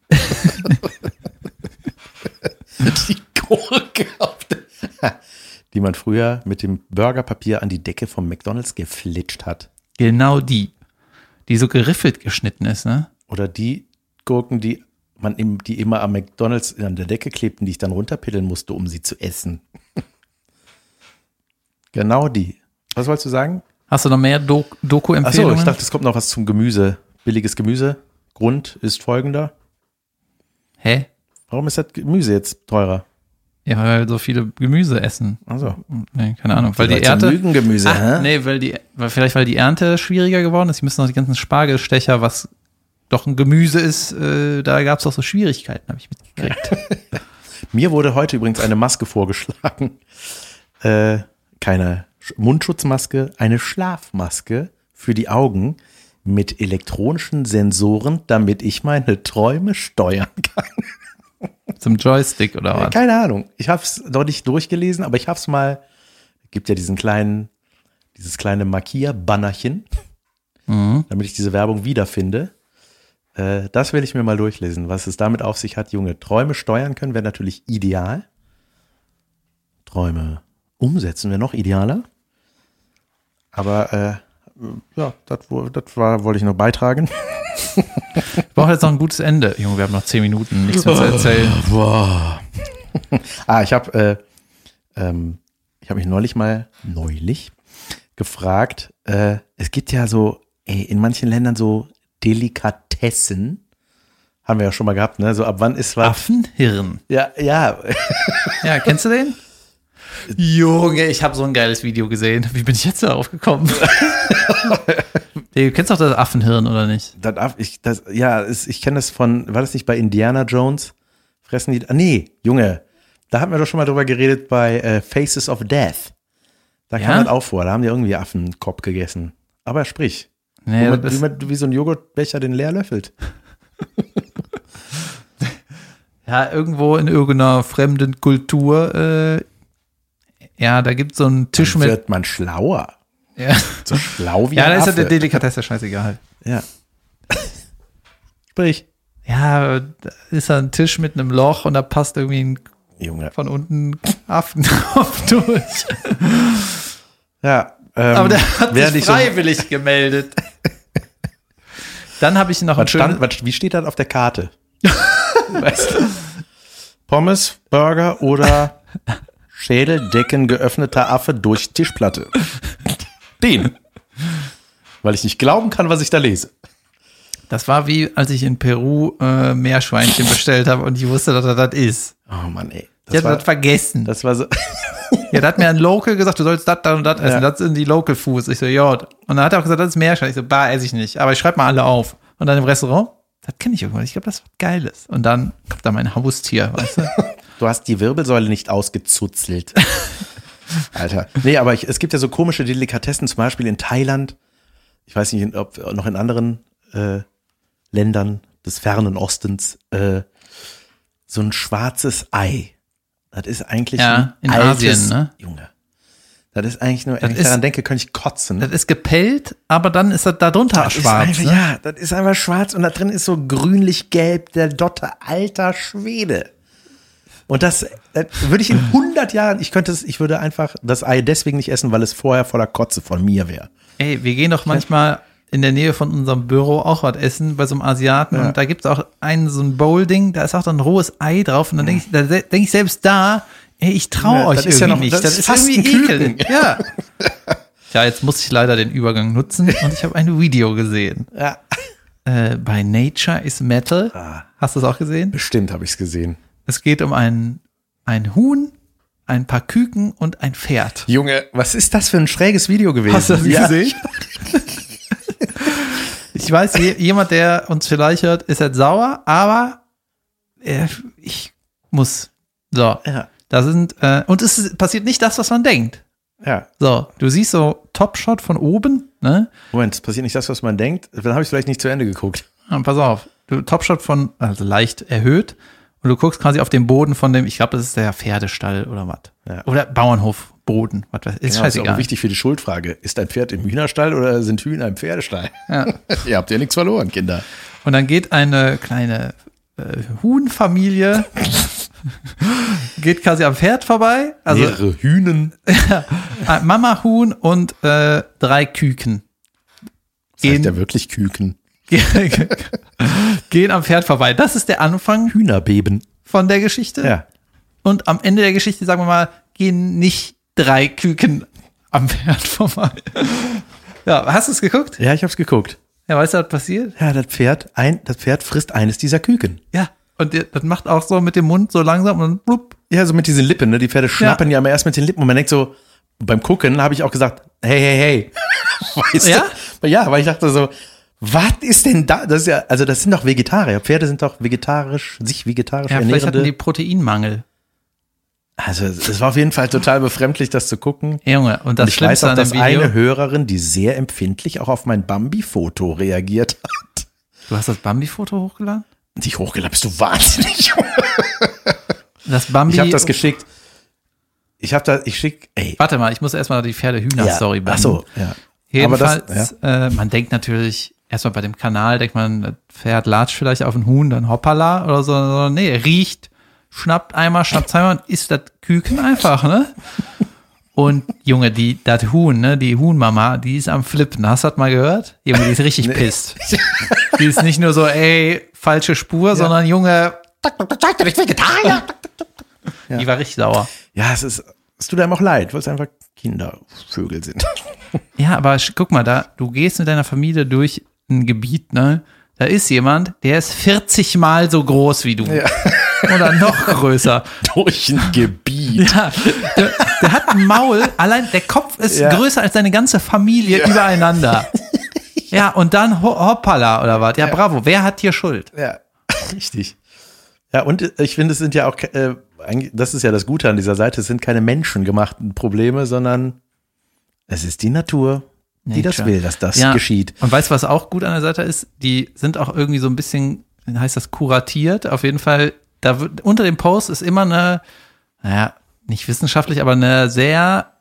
[laughs] die Gurke auf der, [laughs] die man früher mit dem Burgerpapier an die Decke vom McDonalds geflitscht hat.
genau die. Die so geriffelt geschnitten ist, ne?
Oder die Gurken, die man im, die immer am McDonalds an der Decke klebten, die ich dann runterpiddeln musste, um sie zu essen. [laughs] Genau die. Was wolltest du sagen?
Hast du noch mehr Do
Achso,
Doku-Empfehlungen?
ich dachte, es kommt noch was zum Gemüse. Billiges Gemüse. Grund ist folgender.
Hä?
Warum ist das Gemüse jetzt teurer?
Ja, weil so viele Gemüse essen.
Also,
Nee, keine Ahnung. Weil die
Vielleicht so
Ernte.
Lügengemüse,
Ah,
hä?
nee, weil die, weil vielleicht weil die Ernte schwieriger geworden ist. Die müssen noch die ganzen Spargelstecher, was doch ein Gemüse ist, äh, da gab es auch so Schwierigkeiten, habe ich mitgekriegt. [laughs]
Mir wurde heute übrigens eine Maske vorgeschlagen. Äh, keine Sch- Mundschutzmaske, eine Schlafmaske für die Augen mit elektronischen Sensoren, damit ich meine Träume steuern kann.
Zum Joystick oder was?
Keine Ahnung. Ich habe es noch nicht durchgelesen, aber ich habe es mal. Gibt ja diesen kleinen, dieses kleine Markierbannerchen, damit ich diese Werbung wiederfinde. Äh, das will ich mir mal durchlesen, was es damit auf sich hat. Junge, Träume steuern können wäre natürlich ideal. Träume umsetzen wäre noch idealer. Aber äh, ja, das, wo- das war, wollte ich noch beitragen. [laughs]
Brauche jetzt noch ein gutes Ende. Junge, wir haben noch zehn Minuten, nichts mehr zu erzählen. [laughs]
Ah, ich habe äh, ähm, ich habe mich neulich mal neulich gefragt. Äh, es gibt ja so ey, in manchen Ländern so Delikatessen. Haben wir ja schon mal gehabt, ne? So ab wann ist was?
Affenhirn.
Ja, ja.
Ja, kennst du den? [laughs] Junge, ich habe so ein geiles Video gesehen. Wie bin ich jetzt darauf gekommen? [laughs] du kennst doch das Affenhirn, oder nicht?
Das, ab- ich, das, ja, ist, ich kenne das von, war das nicht bei Indiana Jones? Fressen die, ah, nee, Junge, da hatten wir doch schon mal drüber geredet bei äh, Faces of Death. Da
Ja?
kam das auch vor, da haben die irgendwie Affenkopf gegessen. Aber sprich,
Nee,
wie, man, wie, man, wie so ein Joghurtbecher den leer löffelt. [laughs]
ja, irgendwo in irgendeiner fremden Kultur, äh, ja, da gibt es so einen Tisch
Dann
mit.
wird man schlauer.
Ja,
So schlau wie
ja
ein
da ist ja der Delikatesse scheißegal.
ja. Sprich,
Ja, da ist da ein Tisch mit einem Loch und da passt irgendwie ein
Junge.
von unten Affenkopf [laughs] durch.
Ja, ähm,
Aber der hat sich
ich so-
freiwillig gemeldet. Dann habe ich noch ein
Was stand,
schönes.
was, wie steht das auf der Karte? [laughs] weißt du? Pommes, Burger oder Schädeldecken geöffneter Affe durch Tischplatte. Den. Weil ich nicht glauben kann, was ich da lese.
Das war wie, als ich in Peru äh, Meerschweinchen bestellt habe und ich wusste, dass das das ist.
Oh Mann, ey.
Ich
Das
hatte
war,
das vergessen.
das war so. [laughs]
Ja, da hat mir ein Local gesagt, du sollst das, das und das essen.
Ja.
Das sind die Local Foods. Ich so, ja. Und dann hat er auch gesagt, das ist Meerschwein. Ich so, bah, esse ich nicht. Aber ich schreibe mal alle auf. Und dann im Restaurant, das kenne ich irgendwann. Ich glaube, das wird Geiles. Und dann kommt da mein Haustier, weißt du? [laughs]
Du hast die Wirbelsäule nicht ausgezuzelt. [laughs] Alter. Nee, aber ich, es gibt ja so komische Delikatessen, zum Beispiel in Thailand. Ich weiß nicht, ob noch in anderen äh, Ländern des fernen Ostens. Äh, so ein schwarzes Ei. Das ist eigentlich
Ja,
ein
in
altes,
Asien, ne?
Junge. Das ist eigentlich nur, wenn ich daran denke, könnte ich kotzen.
Das ist gepellt, aber dann ist das da drunter
Das
schwarz.
einfach,
ne?
Ja, das ist einfach schwarz und da drin ist so grünlich-gelb der Dotte, alter Schwede. Und das, das würde ich in 100 Jahren, ich könnte es, ich würde einfach das Ei deswegen nicht essen, weil es vorher voller Kotze von mir wäre.
Ey, wir gehen doch manchmal in der Nähe von unserem Büro auch was essen bei so einem Asiaten und da gibt es auch einen so ein Bowl-Ding, da ist auch dann ein rohes Ei drauf und dann denke ich, da denk ich selbst da, ey, ich traue
Ja,
euch
das ist
irgendwie
ja noch-
nicht.
das
Das,
ist
ist
fast
irgendwie
ein
ekel. Ja. Tja, jetzt muss ich leider den Übergang nutzen und ich habe ein Video gesehen.
Ja.
Äh, bei Nature is Metal.
Ah.
Hast du es auch gesehen?
Bestimmt habe ich es gesehen.
Es geht um ein, ein Huhn, ein paar Küken und ein Pferd.
Junge, was ist das für ein schräges Video gewesen?
Hast du das
ja.
gesehen? Ich weiß, je, jemand, der uns vielleicht hört, ist jetzt sauer, aber äh, ich muss. So,
Ja.
da sind, äh, und es ist, passiert nicht das, was man denkt.
Ja.
So, du siehst so Top-Shot von oben, ne?
Moment, es passiert nicht das, was man denkt. Dann habe ich vielleicht nicht zu Ende geguckt.
Und pass auf, du Top-Shot von, also leicht erhöht, und du guckst quasi auf den Boden von dem, ich glaube, das ist der Pferdestall oder was.
Ja.
Oder Bauernhofboden, was weiß ist
Genau, ist auch wichtig für die Schuldfrage. Ist ein Pferd im Hühnerstall oder sind Hühner im Pferdestall? [laughs]
Ja.
Ihr habt ja nichts verloren, Kinder.
Und dann geht eine kleine äh, Huhnfamilie, [laughs] geht quasi am Pferd vorbei. Also
Mehrere Hühnen. [laughs]
Mama Huhn und äh, drei Küken.
Das heißt ja wirklich Küken.
Gehen am Pferd vorbei. Das ist der Anfang
Hühnerbeben.
von der Geschichte.
Ja.
Und am Ende der Geschichte, sagen wir mal, gehen nicht drei Küken am Pferd [laughs] vorbei. Ja, hast du es geguckt?
Ja, ich hab's geguckt.
Ja, weißt du, was passiert?
Ja, das Pferd, ein, das Pferd frisst eines dieser Küken.
Ja. Und das macht auch so mit dem Mund so langsam und blub.
Ja, so mit diesen Lippen, ne? Die Pferde schnappen ja, immer erst mit den Lippen und man denkt so, beim Gucken habe ich auch gesagt, hey, hey, hey. [laughs] Weißt
Ja?
Du? Ja, weil ich dachte so, was ist denn da? Das ist ja, also das sind doch Vegetarier. Pferde sind doch vegetarisch, sich vegetarisch
Ja, vielleicht hatten
ernährende.
die Proteinmangel.
also es war auf jeden Fall total befremdlich, das zu gucken.
Junge, und das
und ich weiß auch, dass eine Hörerin, die sehr empfindlich auch auf mein Bambi-Foto reagiert hat.
du hast das Bambi-Foto hochgeladen?
Nicht hochgeladen, bist du wahnsinnig.
Das Bambi.
Ich habe das geschickt. Ich habe da, ich schick, ey.
Warte mal, ich muss erstmal die Pferde-Hühner-Story
Ach so, ja.
Jedenfalls,
Aber das,
äh, man denkt natürlich, erstmal bei dem Kanal, denkt man, das Pferd latscht vielleicht auf ein Huhn, dann hoppala oder so. so. Nee, riecht, schnappt einmal, schnappt zweimal und isst das Küken einfach, ne? Und Junge, die, das Huhn, ne, die Huhnmama, die ist am Flippen. Hast du das mal gehört? Junge, die ist richtig pisst. Die ist nicht nur so, ey, falsche Spur, sondern Junge,
Seid ihr nicht Vegetarier?
die war richtig sauer.
Ja, es ist, es tut einem auch leid, weil es einfach Kindervögel sind.
Ja, aber guck mal, da, du gehst mit deiner Familie durch ein Gebiet, ne? Da ist jemand, der ist 40 Mal so groß wie du. [laughs] Oder noch größer. [laughs]
Durch ein Gebiet.
Ja, der, der hat ein Maul, allein der Kopf ist
Ja.
größer als deine ganze Familie übereinander. [laughs] Ja, und dann ho hoppala oder was. Ja, bravo. Wer hat hier Schuld?
Ja, richtig. Ja, und ich finde, es sind ja auch, äh, eigentlich- das ist ja das Gute an dieser Seite, es sind keine menschengemachten Probleme, sondern es ist die Natur, die das will, dass das
Ja.
geschieht.
Und weißt du, was auch gut an der Seite ist? Die sind auch irgendwie so ein bisschen, wie heißt das, kuratiert. Auf jeden Fall, da wird, unter dem Post ist immer eine, naja, nicht wissenschaftlich, aber eine sehr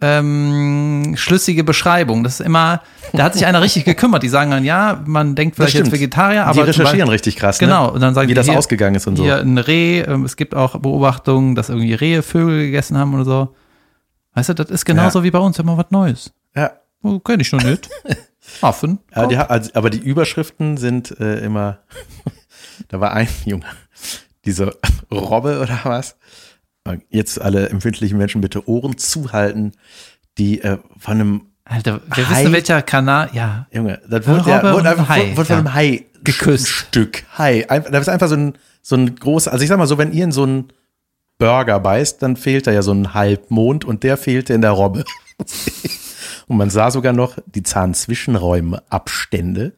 ähm, schlüssige Beschreibung. Das ist immer, da hat sich einer richtig [laughs] gekümmert. Die sagen dann, ja, man denkt vielleicht jetzt. Vegetarier, aber
die recherchieren
Beispiel-
richtig krass,
Genau,
ne?
und dann sagen
wie
die
das
hier-
ausgegangen ist und so.
Hier ein Reh, ähm, es gibt auch Beobachtungen, dass irgendwie Rehe Vögel gegessen haben oder so. Weißt du, das ist genauso wie bei uns, immer was Neues. Oh, kenn ich noch nicht. [laughs] Affen.
Ja, die, also, aber die Überschriften sind äh, immer, [laughs] da war ein Junge, diese [laughs] Robbe oder was, jetzt alle empfindlichen Menschen bitte Ohren zuhalten, die äh, von einem
Alter, wir
Hai?
wissen, welcher Kanal, ja.
Junge, das
Eine
wurde, ja, wurde einfach
ein Hai,
wurde, wurde von
ja.
einem Hai
Geküsst.
ein Stück Hai. Da ist einfach so ein, so ein großer, also ich sag mal so, wenn ihr in so einen Burger beißt, dann fehlt da ja so ein Halbmond und der fehlte in der Robbe. Und man sah sogar noch die Zahnzwischenräume Abstände.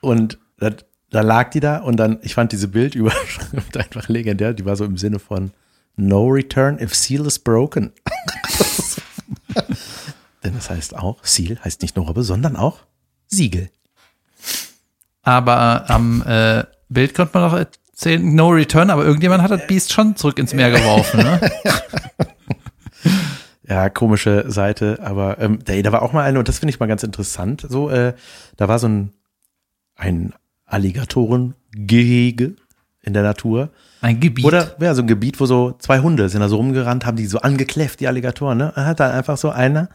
Und da, da lag die da und dann, ich fand diese Bildüberschrift [laughs] einfach legendär, die war so im Sinne von No return if seal is broken. [laughs] Denn das heißt auch, Seal heißt nicht nur Robbe, sondern auch Siegel.
Aber am äh, Bild konnte man doch erzählen, no return, aber irgendjemand hat das Biest schon zurück ins Meer geworfen, ne? [laughs]
Ja, komische Seite, aber ähm, da, da war auch mal eine, und das finde ich mal ganz interessant, so, äh, da war so ein, ein Alligatorengehege in der Natur.
Ein Gebiet.
Oder ja, so ein Gebiet, wo so zwei Hunde sind da so rumgerannt, haben die so angekläfft, die Alligatoren, ne? Hat dann einfach so einer,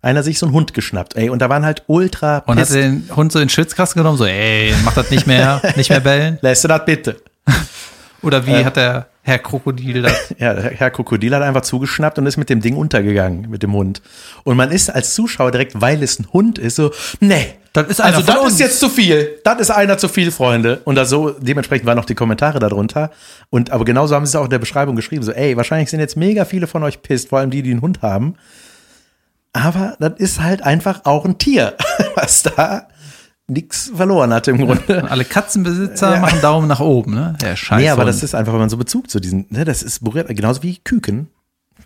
einer sich so einen Hund geschnappt, ey, und da waren halt ultra
und hat den Hund so in den Schwitzkasten genommen, so, ey, mach das nicht mehr, [laughs] nicht mehr bellen.
Lässt du das bitte?
Oder
Äh.
wie hat der Herr Krokodil das? [laughs]
Ja, der Herr Krokodil hat einfach zugeschnappt und ist mit dem Ding untergegangen, mit dem Hund. Und man ist als Zuschauer direkt, weil es ein Hund ist, so, nee.
Das ist
also das
uns.
ist jetzt zu viel. Das ist einer zu viel, Freunde. Und da so, dementsprechend waren noch die Kommentare darunter. Und aber genauso haben sie es auch in der Beschreibung geschrieben. So, ey, wahrscheinlich sind jetzt mega viele von euch pisst, vor allem die, die einen Hund haben. Aber das ist halt einfach auch ein Tier, [laughs] was da nichts verloren hat im Grunde.
Und [laughs] alle Katzenbesitzer machen Daumen nach oben, ne? Ja, scheiße.
Nee, aber das ist einfach, wenn man so Bezug zu diesen, ne, das ist berührt, genauso wie Küken.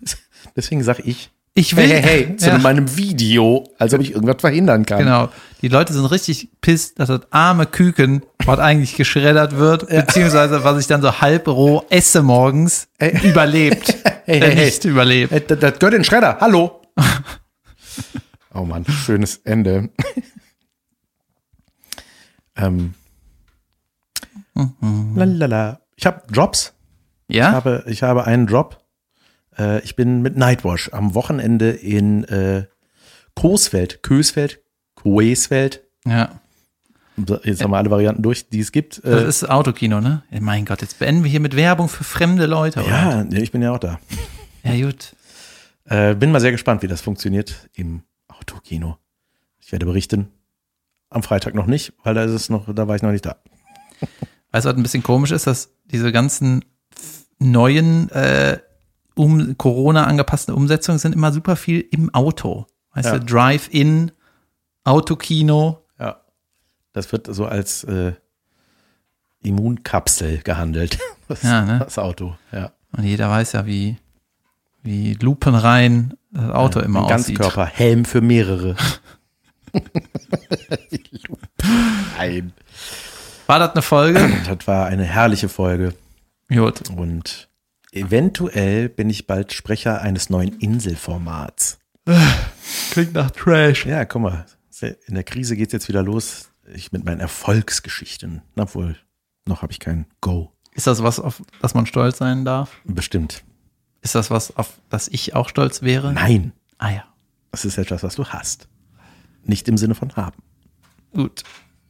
[laughs] Deswegen sag ich,
Ich will,
hey, hey, hey, [laughs] zu
ja,
meinem Video, als ob ich irgendwas verhindern kann.
Genau. Die Leute sind richtig pisst, dass das arme Küken, was eigentlich geschreddert wird, beziehungsweise was ich dann so halb roh esse morgens, überlebt.
Hey,
Der
hey, hey.
nicht überlebt.
Äh, Das, das gehört in den Schredder, hallo. oh Mann, schönes Ende. Ähm. Lalala. Ich habe Jobs. Ich
Ja?
habe, ich habe einen Job. Äh, ich bin mit Nightwash am Wochenende in äh, Coesfeld, Kösfeld, Coesfeld.
Ja.
Jetzt haben wir alle Varianten durch, die es gibt.
Das
Äh,
ist Autokino, ne? Mein Gott, jetzt beenden wir hier mit Werbung für fremde Leute. oder?
ja, ja, ich bin ja auch da.
Ja, gut.
Äh, bin mal sehr gespannt, wie das funktioniert im Autokino. Ich werde berichten. Am Freitag noch nicht, weil da ist es noch, da war ich noch nicht da.
Weißt du, was ein bisschen komisch ist, dass diese ganzen neuen äh, um Corona angepassten Umsetzungen sind immer super viel im Auto. Weißt
Ja.
du, Drive-In, Autokino.
Ja. Das wird so als äh, Immunkapsel gehandelt. [laughs] Das,
Ja, ne?
das Auto, ja.
Und jeder weiß ja, wie, wie lupenrein das Auto immer
Ein
aussieht.
Ganzkörper, Helm für mehrere. [laughs] [laughs] Nein.
War das eine Folge?
Das war eine herrliche Folge.
Gut.
Und eventuell bin ich bald Sprecher eines neuen Inselformats.
Klingt nach Trash.
Ja, guck mal. In der Krise geht's jetzt wieder los. Ich mit meinen Erfolgsgeschichten. Obwohl, noch habe ich kein Go.
Ist das was, auf das man stolz sein darf?
Bestimmt.
Ist das was, auf das ich auch stolz wäre?
Nein.
Ah ja.
Das ist etwas, was du hast. Nicht im Sinne von haben.
Gut.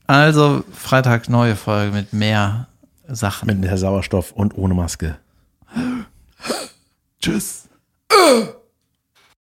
Also Freitag neue Folge mit mehr Sachen.
Mit mehr Sauerstoff und ohne Maske.
Tschüss.
Äh.